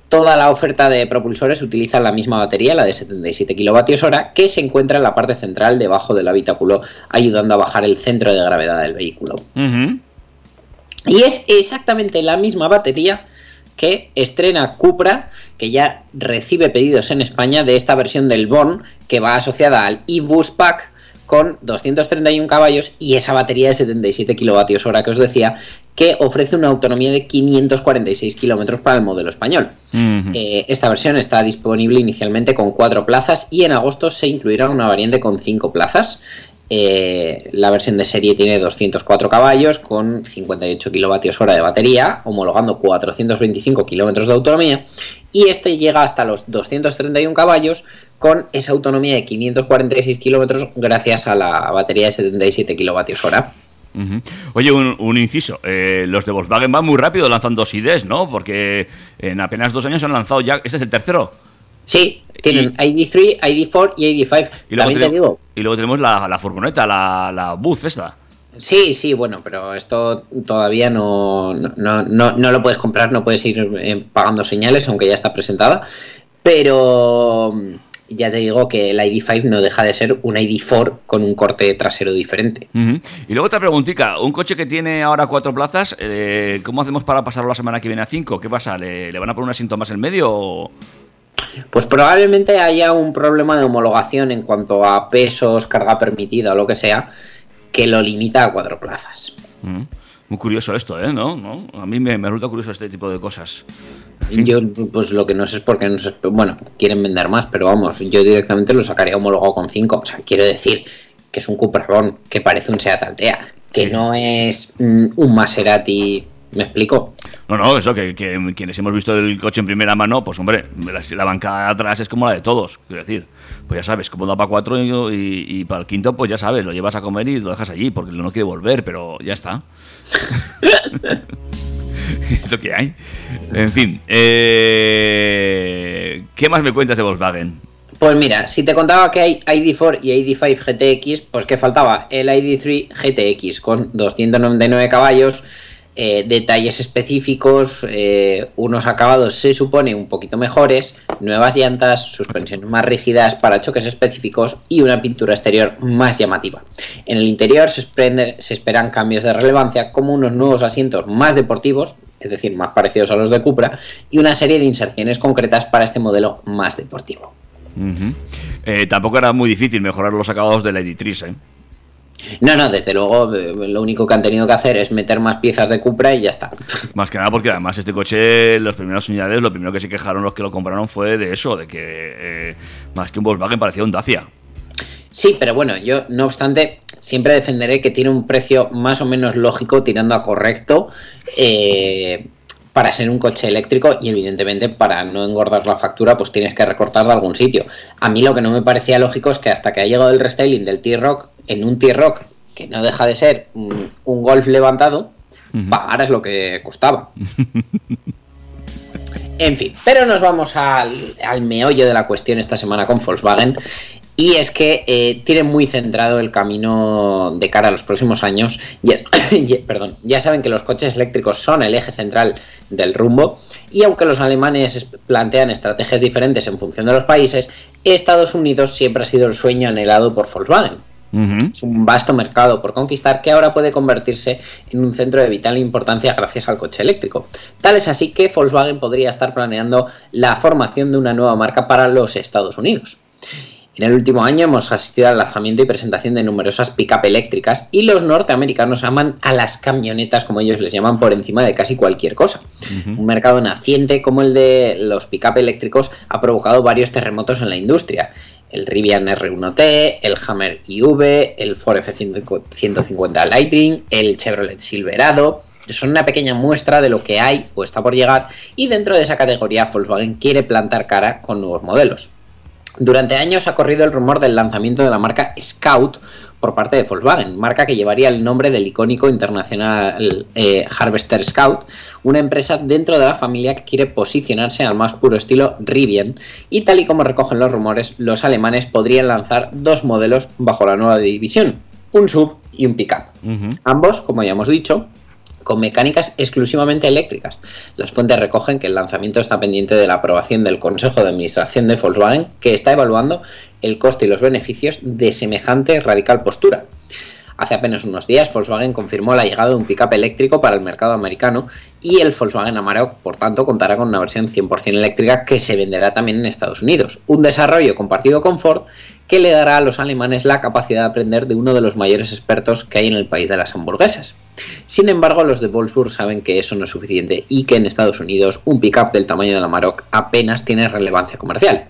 Toda la oferta de propulsores utiliza la misma batería, la de 77 kWh, que se encuentra en la parte central debajo del habitáculo, ayudando a bajar el centro de gravedad del vehículo. Y es exactamente la misma batería que estrena Cupra, que ya recibe pedidos en España de esta versión del Born, que va asociada al e-Bus Pack con 231 caballos y esa batería de 77 kilovatios hora que os decía, que ofrece una autonomía de 546 kilómetros para el modelo español. Eh, esta versión está disponible inicialmente con 4 plazas y en agosto se incluirá una variante con 5 plazas. Eh, la versión de serie tiene 204 caballos con 58 kilovatios hora de batería, homologando 425 kilómetros de autonomía. Y este llega hasta los 231 caballos con esa autonomía de 546 kilómetros gracias a la batería de 77 kilovatios Oye, un, un inciso. eh, los de Volkswagen van muy rápido lanzando IDs, ¿no? Porque en apenas dos años han lanzado ya. Este es el tercero. Sí, tienen ID3, ID4 y ID5. Y luego, te tenemos, digo, y luego tenemos la, la furgoneta, la, la bus esta. Sí, sí, bueno, pero esto todavía no, no, no, no lo puedes comprar, no puedes ir eh, pagando señales, aunque ya está presentada. Pero ya te digo que el ID5 no deja de ser un ID4 con un corte trasero diferente. Y luego otra preguntita. Un coche que tiene ahora cuatro plazas, eh, ¿cómo hacemos para pasarlo la semana que viene a cinco? ¿Qué pasa? ¿Le, le van a poner un asiento más en medio o...? Pues probablemente haya un problema de homologación en cuanto a pesos, carga permitida o lo que sea, que lo limita a cuatro plazas. Muy curioso esto, ¿eh? ¿No? ¿No? A mí me, me resulta curioso este tipo de cosas. Sí. Yo, pues lo que no sé es por qué no sé, bueno, quieren vender más, pero vamos, yo directamente lo sacaría homologado con 5. O sea, quiero decir que es un Cuprabón, que parece un Seat Altea, que Sí. no es mm, un Maserati. ¿Me explico? No, no, eso, que, que quienes hemos visto el coche en primera mano, pues hombre, la, la banca de atrás es como la de todos. Quiero decir, pues ya sabes, como da para cuatro y, y- y para el quinto, pues ya sabes, lo llevas a comer y lo dejas allí, porque no quiere volver, pero ya está. <laughs> es lo que hay. En fin, eh, ¿qué más me cuentas de Volkswagen? Pues mira, si te contaba que hay ID4 y ID5 GTX, pues que faltaba el ID3 GTX con 299 caballos, eh, detalles específicos, eh, unos acabados se supone un poquito mejores, nuevas llantas, suspensiones más rígidas, parachoques específicos y una pintura exterior más llamativa. En el interior se, se esperan cambios de relevancia como unos nuevos asientos más deportivos, es decir, más parecidos a los de Cupra, y una serie de inserciones concretas para este modelo más deportivo. Eh, tampoco era muy difícil mejorar los acabados de la Editriz, ¿eh? No, no, desde luego eh, lo único que han tenido que hacer es meter más piezas de Cupra y ya está. Más que nada porque además este coche, las primeras unidades, lo primero que se quejaron los que lo compraron fue de eso, de que eh, más que un Volkswagen parecía un Dacia. Sí, pero bueno, yo no obstante siempre defenderé que tiene un precio más o menos lógico tirando a correcto eh, para ser un coche eléctrico y evidentemente para no engordar la factura pues tienes que recortar de algún sitio. A mí lo que no me parecía lógico es que hasta que ha llegado el restyling del T-Rock en un T-Rock que no deja de ser un, un Golf levantado, Ujú. pagaras lo que costaba. En fin, pero nos vamos al, al meollo de la cuestión esta semana con Volkswagen. Y es que eh, tienen muy centrado el camino de cara a los próximos años. Ya, <coughs> ya- perdón, ya saben que los coches eléctricos son el eje central del rumbo. Y aunque los alemanes es- plantean estrategias diferentes en función de los países, Estados Unidos siempre ha sido el sueño anhelado por Volkswagen. Es un vasto mercado por conquistar que ahora puede convertirse en un centro de vital importancia gracias al coche eléctrico. Tal es así que Volkswagen podría estar planeando la formación de una nueva marca para los Estados Unidos. En el último año hemos asistido al lanzamiento y presentación de numerosas pick-up eléctricas y los norteamericanos aman a las camionetas, como ellos les llaman, por encima de casi cualquier cosa. Un mercado naciente como el de los pick-up eléctricos ha provocado varios terremotos en la industria. El Rivian R1T, el Hammer IV, el Ford F-150 Lightning, el Chevrolet Silverado. Son una pequeña muestra de lo que hay o está por llegar y dentro de esa categoría Volkswagen quiere plantar cara con nuevos modelos. Durante años ha corrido el rumor del lanzamiento de la marca Scout por parte de Volkswagen, marca que llevaría el nombre del icónico internacional eh, Harvester Scout, una empresa dentro de la familia que quiere posicionarse al más puro estilo Rivian, y tal y como recogen los rumores, los alemanes podrían lanzar dos modelos bajo la nueva división, un sub y un pickup. Ujú. Ambos, como ya hemos dicho, con mecánicas exclusivamente eléctricas. Las fuentes recogen que el lanzamiento está pendiente de la aprobación del Consejo de Administración de Volkswagen, que está evaluando el coste y los beneficios de semejante radical postura. Hace apenas unos días Volkswagen confirmó la llegada de un pickup eléctrico para el mercado americano y el Volkswagen Amarok, por tanto, contará con una versión 100% eléctrica que se venderá también en Estados Unidos. Un desarrollo compartido con Ford que le dará a los alemanes la capacidad de aprender de uno de los mayores expertos que hay en el país de las hamburguesas. Sin embargo, los de Wolfsburg saben que eso no es suficiente y que en Estados Unidos un pickup del tamaño de la Amarok apenas tiene relevancia comercial.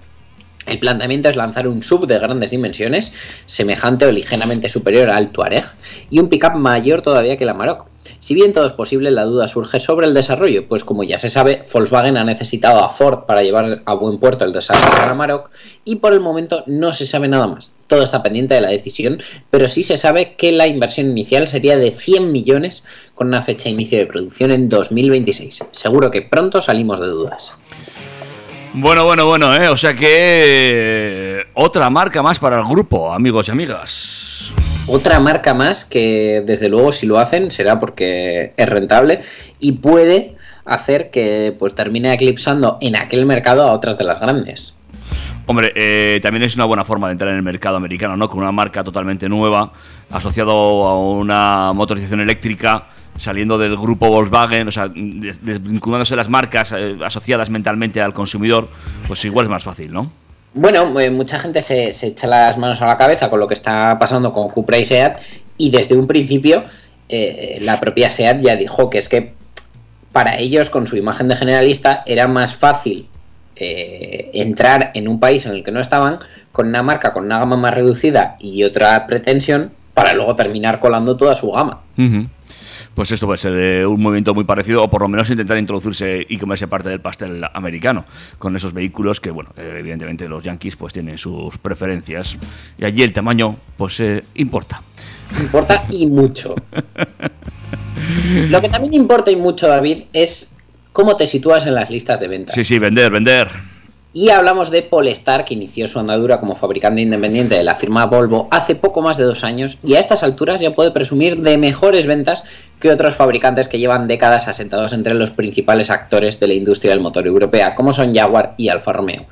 El planteamiento es lanzar un sub de grandes dimensiones, semejante o ligeramente superior al Touareg, y un pickup mayor todavía que el Amarok. Si bien todo es posible, la duda surge sobre el desarrollo, pues como ya se sabe, Volkswagen ha necesitado a Ford para llevar a buen puerto el desarrollo del Amarok y por el momento no se sabe nada más. Todo está pendiente de la decisión, pero sí se sabe que la inversión inicial sería de 100 millones con una fecha de inicio de producción en 2026. Seguro que pronto salimos de dudas. Bueno, bueno, bueno, ¿eh? O sea que eh, otra marca más para el grupo, amigos y amigas. Otra marca más que desde luego si lo hacen será porque es rentable y puede hacer que pues termine eclipsando en aquel mercado a otras de las grandes. Hombre, eh, también es una buena forma de entrar en el mercado americano, ¿no? Con una marca totalmente nueva, asociado a una motorización eléctrica, saliendo del grupo Volkswagen, o sea, des- desvinculándose las marcas eh, asociadas mentalmente al consumidor, pues igual es más fácil, ¿no? Bueno, eh, mucha gente se, se echa las manos a la cabeza con lo que está pasando con Cupra y SEAT y desde un principio eh, la propia SEAT ya dijo que es que para ellos con su imagen de generalista era más fácil eh, entrar en un país en el que no estaban con una marca con una gama más reducida y otra pretensión para luego terminar colando toda su gama. Ujú. Pues esto puede ser eh, un movimiento muy parecido, o por lo menos intentar introducirse y comerse parte del pastel americano, con esos vehículos que, bueno, eh, evidentemente los yankees pues tienen sus preferencias, y allí el tamaño pues eh, importa. Importa y mucho. Lo que también importa y mucho, David, es cómo te sitúas en las listas de ventas. Sí, sí, vender, vender. Y hablamos de Polestar, que inició su andadura como fabricante independiente de la firma Volvo hace poco más de dos años y a estas alturas ya puede presumir de mejores ventas que otros fabricantes que llevan décadas asentados entre los principales actores de la industria del motor europea, como son Jaguar y Alfa Romeo.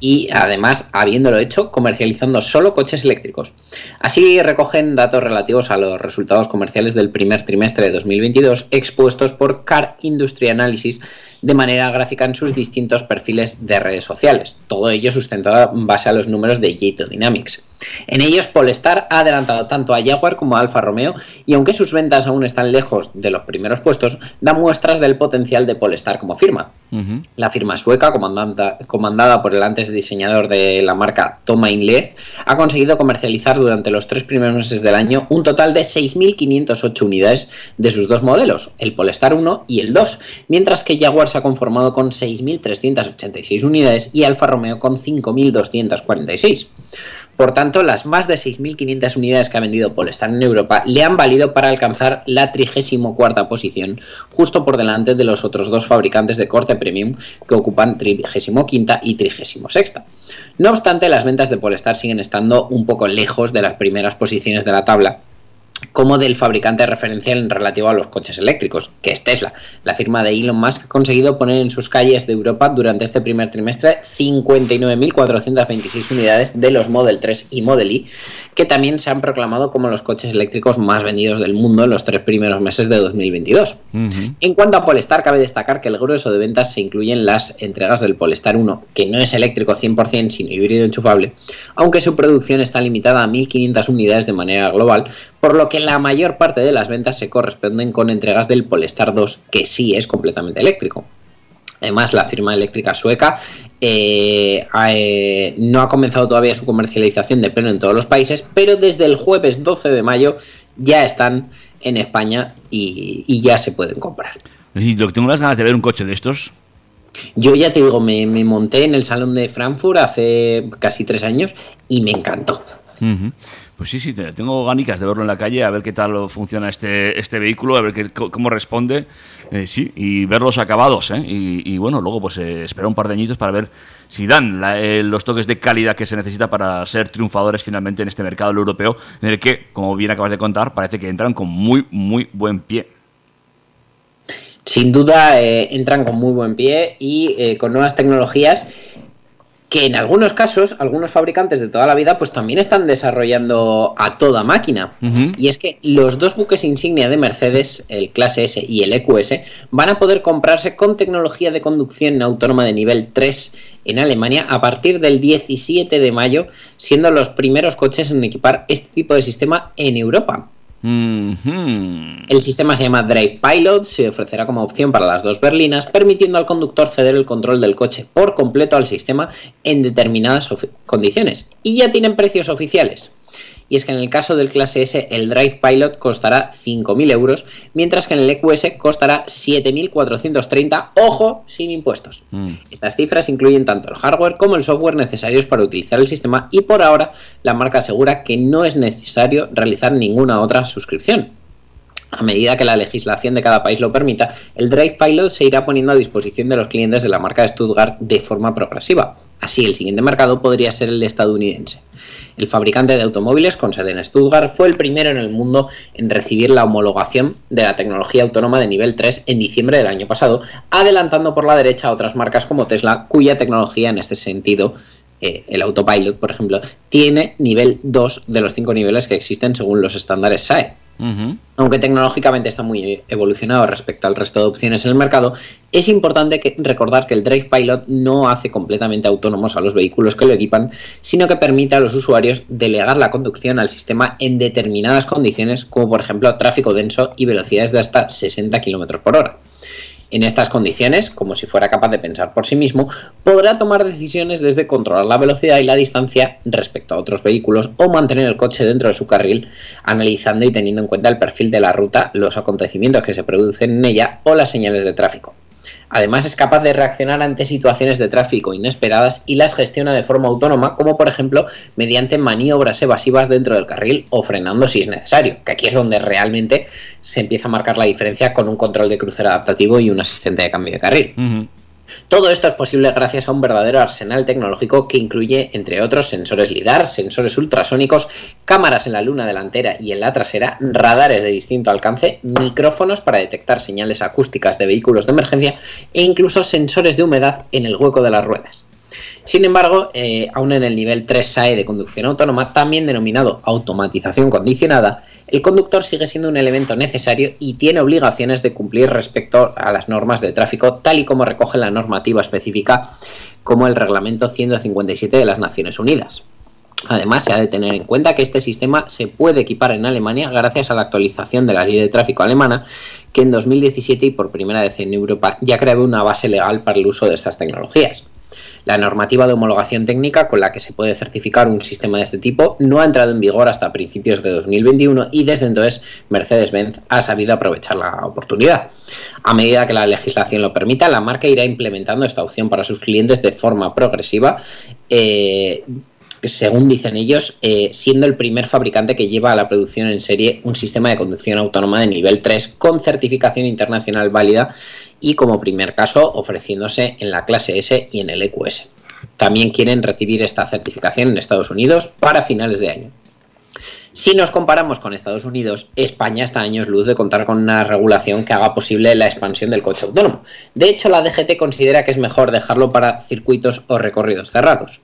Y además, habiéndolo hecho, comercializando solo coches eléctricos. Así recogen datos relativos a los resultados comerciales del primer trimestre de 2022 expuestos por Car Industry Analysis de manera gráfica en sus distintos perfiles de redes sociales. Todo ello sustentado en base a los números de Jato Dynamics. En ellos, Polestar ha adelantado tanto a Jaguar como a Alfa Romeo y aunque sus ventas aún están lejos de los primeros puestos, da muestras del potencial de Polestar como firma. La firma sueca, comandada por el antes diseñador de la marca Toma Inlez, ha conseguido comercializar durante los tres primeros meses del año un total de 6.508 unidades de sus dos modelos, el Polestar 1 y el 2, mientras que Jaguar se ha conformado con 6.386 unidades y Alfa Romeo con 5.246. Por tanto, las más de 6.500 unidades que ha vendido Polestar en Europa le han valido para alcanzar la 34 posición, justo por delante de los otros dos fabricantes de corte premium que ocupan 35 y 36. No obstante, las ventas de Polestar siguen estando un poco lejos de las primeras posiciones de la tabla como del fabricante referencial en relativo a los coches eléctricos, que es Tesla. La firma de Elon Musk ha conseguido poner en sus calles de Europa durante este primer trimestre 59.426 unidades de los Model 3 y Model Y, que también se han proclamado como los coches eléctricos más vendidos del mundo en los tres primeros meses de 2022. Ujú. En cuanto a Polestar, cabe destacar que el grueso de ventas se incluye en las entregas del Polestar 1, que no es eléctrico 100% sino híbrido enchufable, aunque su producción está limitada a 1.500 unidades de manera global, por lo que la mayor parte de las ventas se corresponden con entregas del Polestar 2, que sí es completamente eléctrico. Además, la firma eléctrica sueca eh, eh, no ha comenzado todavía su comercialización de pleno en todos los países, pero desde el jueves 12 de mayo ya están en España y, y ya se pueden comprar. Y lo que tengo las ganas de ver un coche de estos. Yo ya te digo, me, me monté en el salón de Frankfurt hace casi tres años y me encantó. Pues sí, sí, te- tengo ganicas de verlo en la calle, a ver qué tal funciona este, este vehículo, a ver qué- cómo responde, eh, sí, y ver los acabados, ¿eh? Y, bueno, luego pues eh, esperar un par de añitos para ver si dan eh, los toques de calidad que se necesita para ser triunfadores finalmente en este mercado europeo, en el que, como bien acabas de contar, parece que entran con muy, muy buen pie. Sin duda eh, entran con muy buen pie y con nuevas tecnologías que en algunos casos, algunos fabricantes de toda la vida, pues también están desarrollando a toda máquina. Y es que los dos buques insignia de Mercedes, el Clase S y el EQS, van a poder comprarse con tecnología de conducción autónoma de nivel 3 en Alemania a partir del 17 de mayo, siendo los primeros coches en equipar este tipo de sistema en Europa. El sistema se llama Drive Pilot, se ofrecerá como opción para las dos berlinas, permitiendo al conductor ceder el control del coche por completo al sistema en determinadas condiciones. Y ya tienen precios oficiales. Y es que en el caso del clase S el Drive Pilot costará 5.000 euros, mientras que en el EQS costará 7.430, ojo, sin impuestos. Mm. Estas cifras incluyen tanto el hardware como el software necesarios para utilizar el sistema y por ahora la marca asegura que no es necesario realizar ninguna otra suscripción. A medida que la legislación de cada país lo permita, el Drive Pilot se irá poniendo a disposición de los clientes de la marca de Stuttgart de forma progresiva. Así, el siguiente mercado podría ser el estadounidense. El fabricante de automóviles con sede en Stuttgart fue el primero en el mundo en recibir la homologación de la tecnología autónoma de nivel 3 en diciembre del año pasado, adelantando por la derecha a otras marcas como Tesla, cuya tecnología en este sentido, eh, el autopilot, por ejemplo, tiene nivel 2 de los 5 niveles que existen según los estándares SAE. Aunque tecnológicamente está muy evolucionado respecto al resto de opciones en el mercado, es importante recordar que el Drive Pilot no hace completamente autónomos a los vehículos que lo equipan, sino que permite a los usuarios delegar la conducción al sistema en determinadas condiciones, como por ejemplo tráfico denso y velocidades de hasta 60 km por hora. En estas condiciones, como si fuera capaz de pensar por sí mismo, podrá tomar decisiones desde controlar la velocidad y la distancia respecto a otros vehículos o mantener el coche dentro de su carril, analizando y teniendo en cuenta el perfil de la ruta, los acontecimientos que se producen en ella o las señales de tráfico. Además es capaz de reaccionar ante situaciones de tráfico inesperadas y las gestiona de forma autónoma, como por ejemplo mediante maniobras evasivas dentro del carril o frenando si es necesario, que aquí es donde realmente se empieza a marcar la diferencia con un control de crucero adaptativo y un asistente de cambio de carril. Todo esto es posible gracias a un verdadero arsenal tecnológico que incluye, entre otros, sensores LIDAR, sensores ultrasónicos, cámaras en la luna delantera y en la trasera, radares de distinto alcance, micrófonos para detectar señales acústicas de vehículos de emergencia e incluso sensores de humedad en el hueco de las ruedas. Sin embargo, eh, aún en el nivel 3 SAE de conducción autónoma, también denominado automatización condicionada, el conductor sigue siendo un elemento necesario y tiene obligaciones de cumplir respecto a las normas de tráfico, tal y como recoge la normativa específica como el Reglamento 157 de las Naciones Unidas. Además, se ha de tener en cuenta que este sistema se puede equipar en Alemania gracias a la actualización de la ley de tráfico alemana, que en 2017 y por primera vez en Europa ya creó una base legal para el uso de estas tecnologías. La normativa de homologación técnica con la que se puede certificar un sistema de este tipo no ha entrado en vigor hasta principios de 2021 y desde entonces Mercedes-Benz ha sabido aprovechar la oportunidad. A medida que la legislación lo permita, la marca irá implementando esta opción para sus clientes de forma progresiva. eh, según dicen ellos, eh, siendo el primer fabricante que lleva a la producción en serie un sistema de conducción autónoma de nivel 3 con certificación internacional válida y como primer caso ofreciéndose en la clase S y en el EQS. También quieren recibir esta certificación en Estados Unidos para finales de año. Si nos comparamos con Estados Unidos, España está a años luz de contar con una regulación que haga posible la expansión del coche autónomo. De hecho, la DGT considera que es mejor dejarlo para circuitos o recorridos cerrados.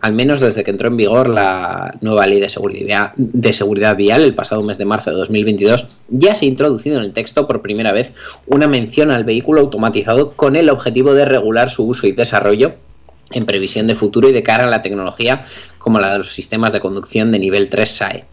Al menos desde que entró en vigor la nueva ley de seguridad, vial el pasado mes de marzo de 2022, ya se ha introducido en el texto por primera vez una mención al vehículo automatizado con el objetivo de regular su uso y desarrollo en previsión de futuro y de cara a la tecnología como la de los sistemas de conducción de nivel 3 SAE.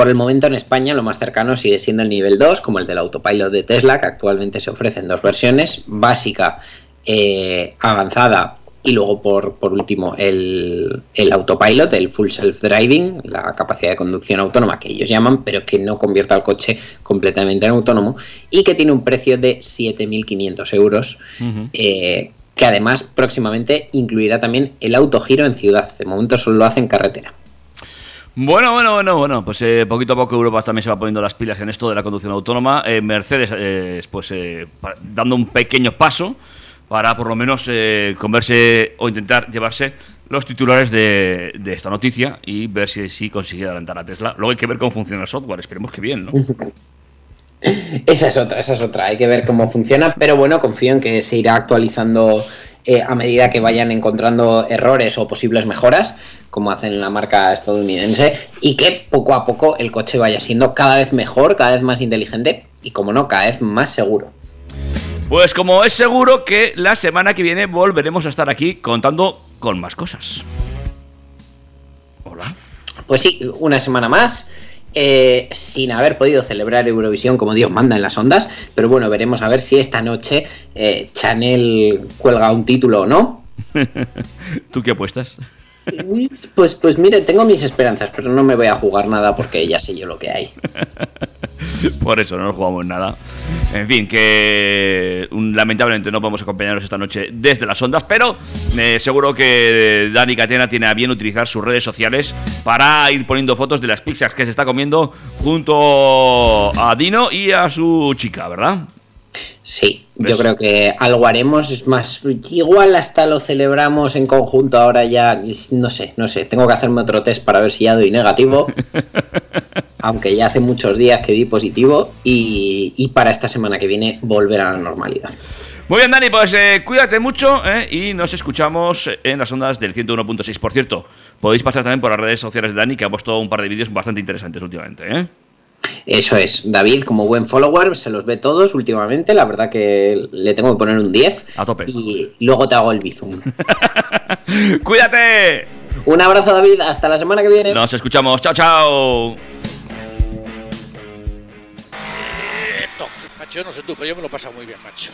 Por el momento en España lo más cercano sigue siendo el nivel 2, como el del autopilot de Tesla, que actualmente se ofrece en dos versiones, básica, eh, avanzada y luego por, por último el, el autopilot, el full self-driving, la capacidad de conducción autónoma que ellos llaman, pero que no convierta al coche completamente en autónomo y que tiene un precio de 7.500 euros. Ujú. eh, que además próximamente incluirá también el autogiro en ciudad. De momento solo lo hace en carretera. Bueno, bueno, bueno, bueno, pues eh, poquito a poco Europa también se va poniendo las pilas en esto de la conducción autónoma. Eh, Mercedes, eh, pues eh, dando un pequeño paso para por lo menos eh, converse o intentar llevarse los titulares de, de esta noticia y ver si, si consigue adelantar a Tesla. Luego hay que ver cómo funciona el software, esperemos que bien, ¿no? <laughs> Esa es otra, esa es otra. Hay que ver cómo funciona, pero bueno, confío en que se irá actualizando eh, a medida que vayan encontrando errores o posibles mejoras, como hacen en la marca estadounidense, y que poco a poco el coche vaya siendo cada vez mejor, cada vez más inteligente y, como no, cada vez más seguro. Pues como es seguro que la semana que viene volveremos a estar aquí contando con más cosas. Hola. Pues sí, una semana más. Eh, sin haber podido celebrar Eurovisión como Dios manda en las ondas, pero bueno, veremos a ver si esta noche eh, Chanel cuelga un título o no. <laughs> ¿Tú qué apuestas? Pues, pues mire, tengo mis esperanzas, pero no me voy a jugar nada porque ya sé yo lo que hay. <laughs> Por eso no jugamos nada. En fin, que un- lamentablemente no podemos acompañaros esta noche desde las ondas, pero eh, seguro que Dani Catena tiene a bien utilizar sus redes sociales para ir poniendo fotos de las pizzas que se está comiendo junto a Dino y a su chica, ¿verdad? Sí, ¿Ves? yo creo que algo haremos, es más, igual hasta lo celebramos en conjunto ahora ya, no sé, no sé, tengo que hacerme otro test para ver si ya doy negativo, <laughs> aunque ya hace muchos días que di positivo y, y para esta semana que viene volver a la normalidad. Muy bien, Dani, pues eh, cuídate mucho eh, y nos escuchamos en las ondas del 101.6. Por cierto, podéis pasar también por las redes sociales de Dani, que ha puesto un par de vídeos bastante interesantes últimamente. ¿eh? Eso es, David, como buen follower, se los ve todos últimamente, la verdad que le tengo que poner un 10 A tope. y luego te hago el bizum. <laughs> ¡Cuídate! Un abrazo, David, hasta la semana que viene. Nos escuchamos. Chao, chao. Macho, yo no sé tú, pero yo me lo he pasado muy bien, macho.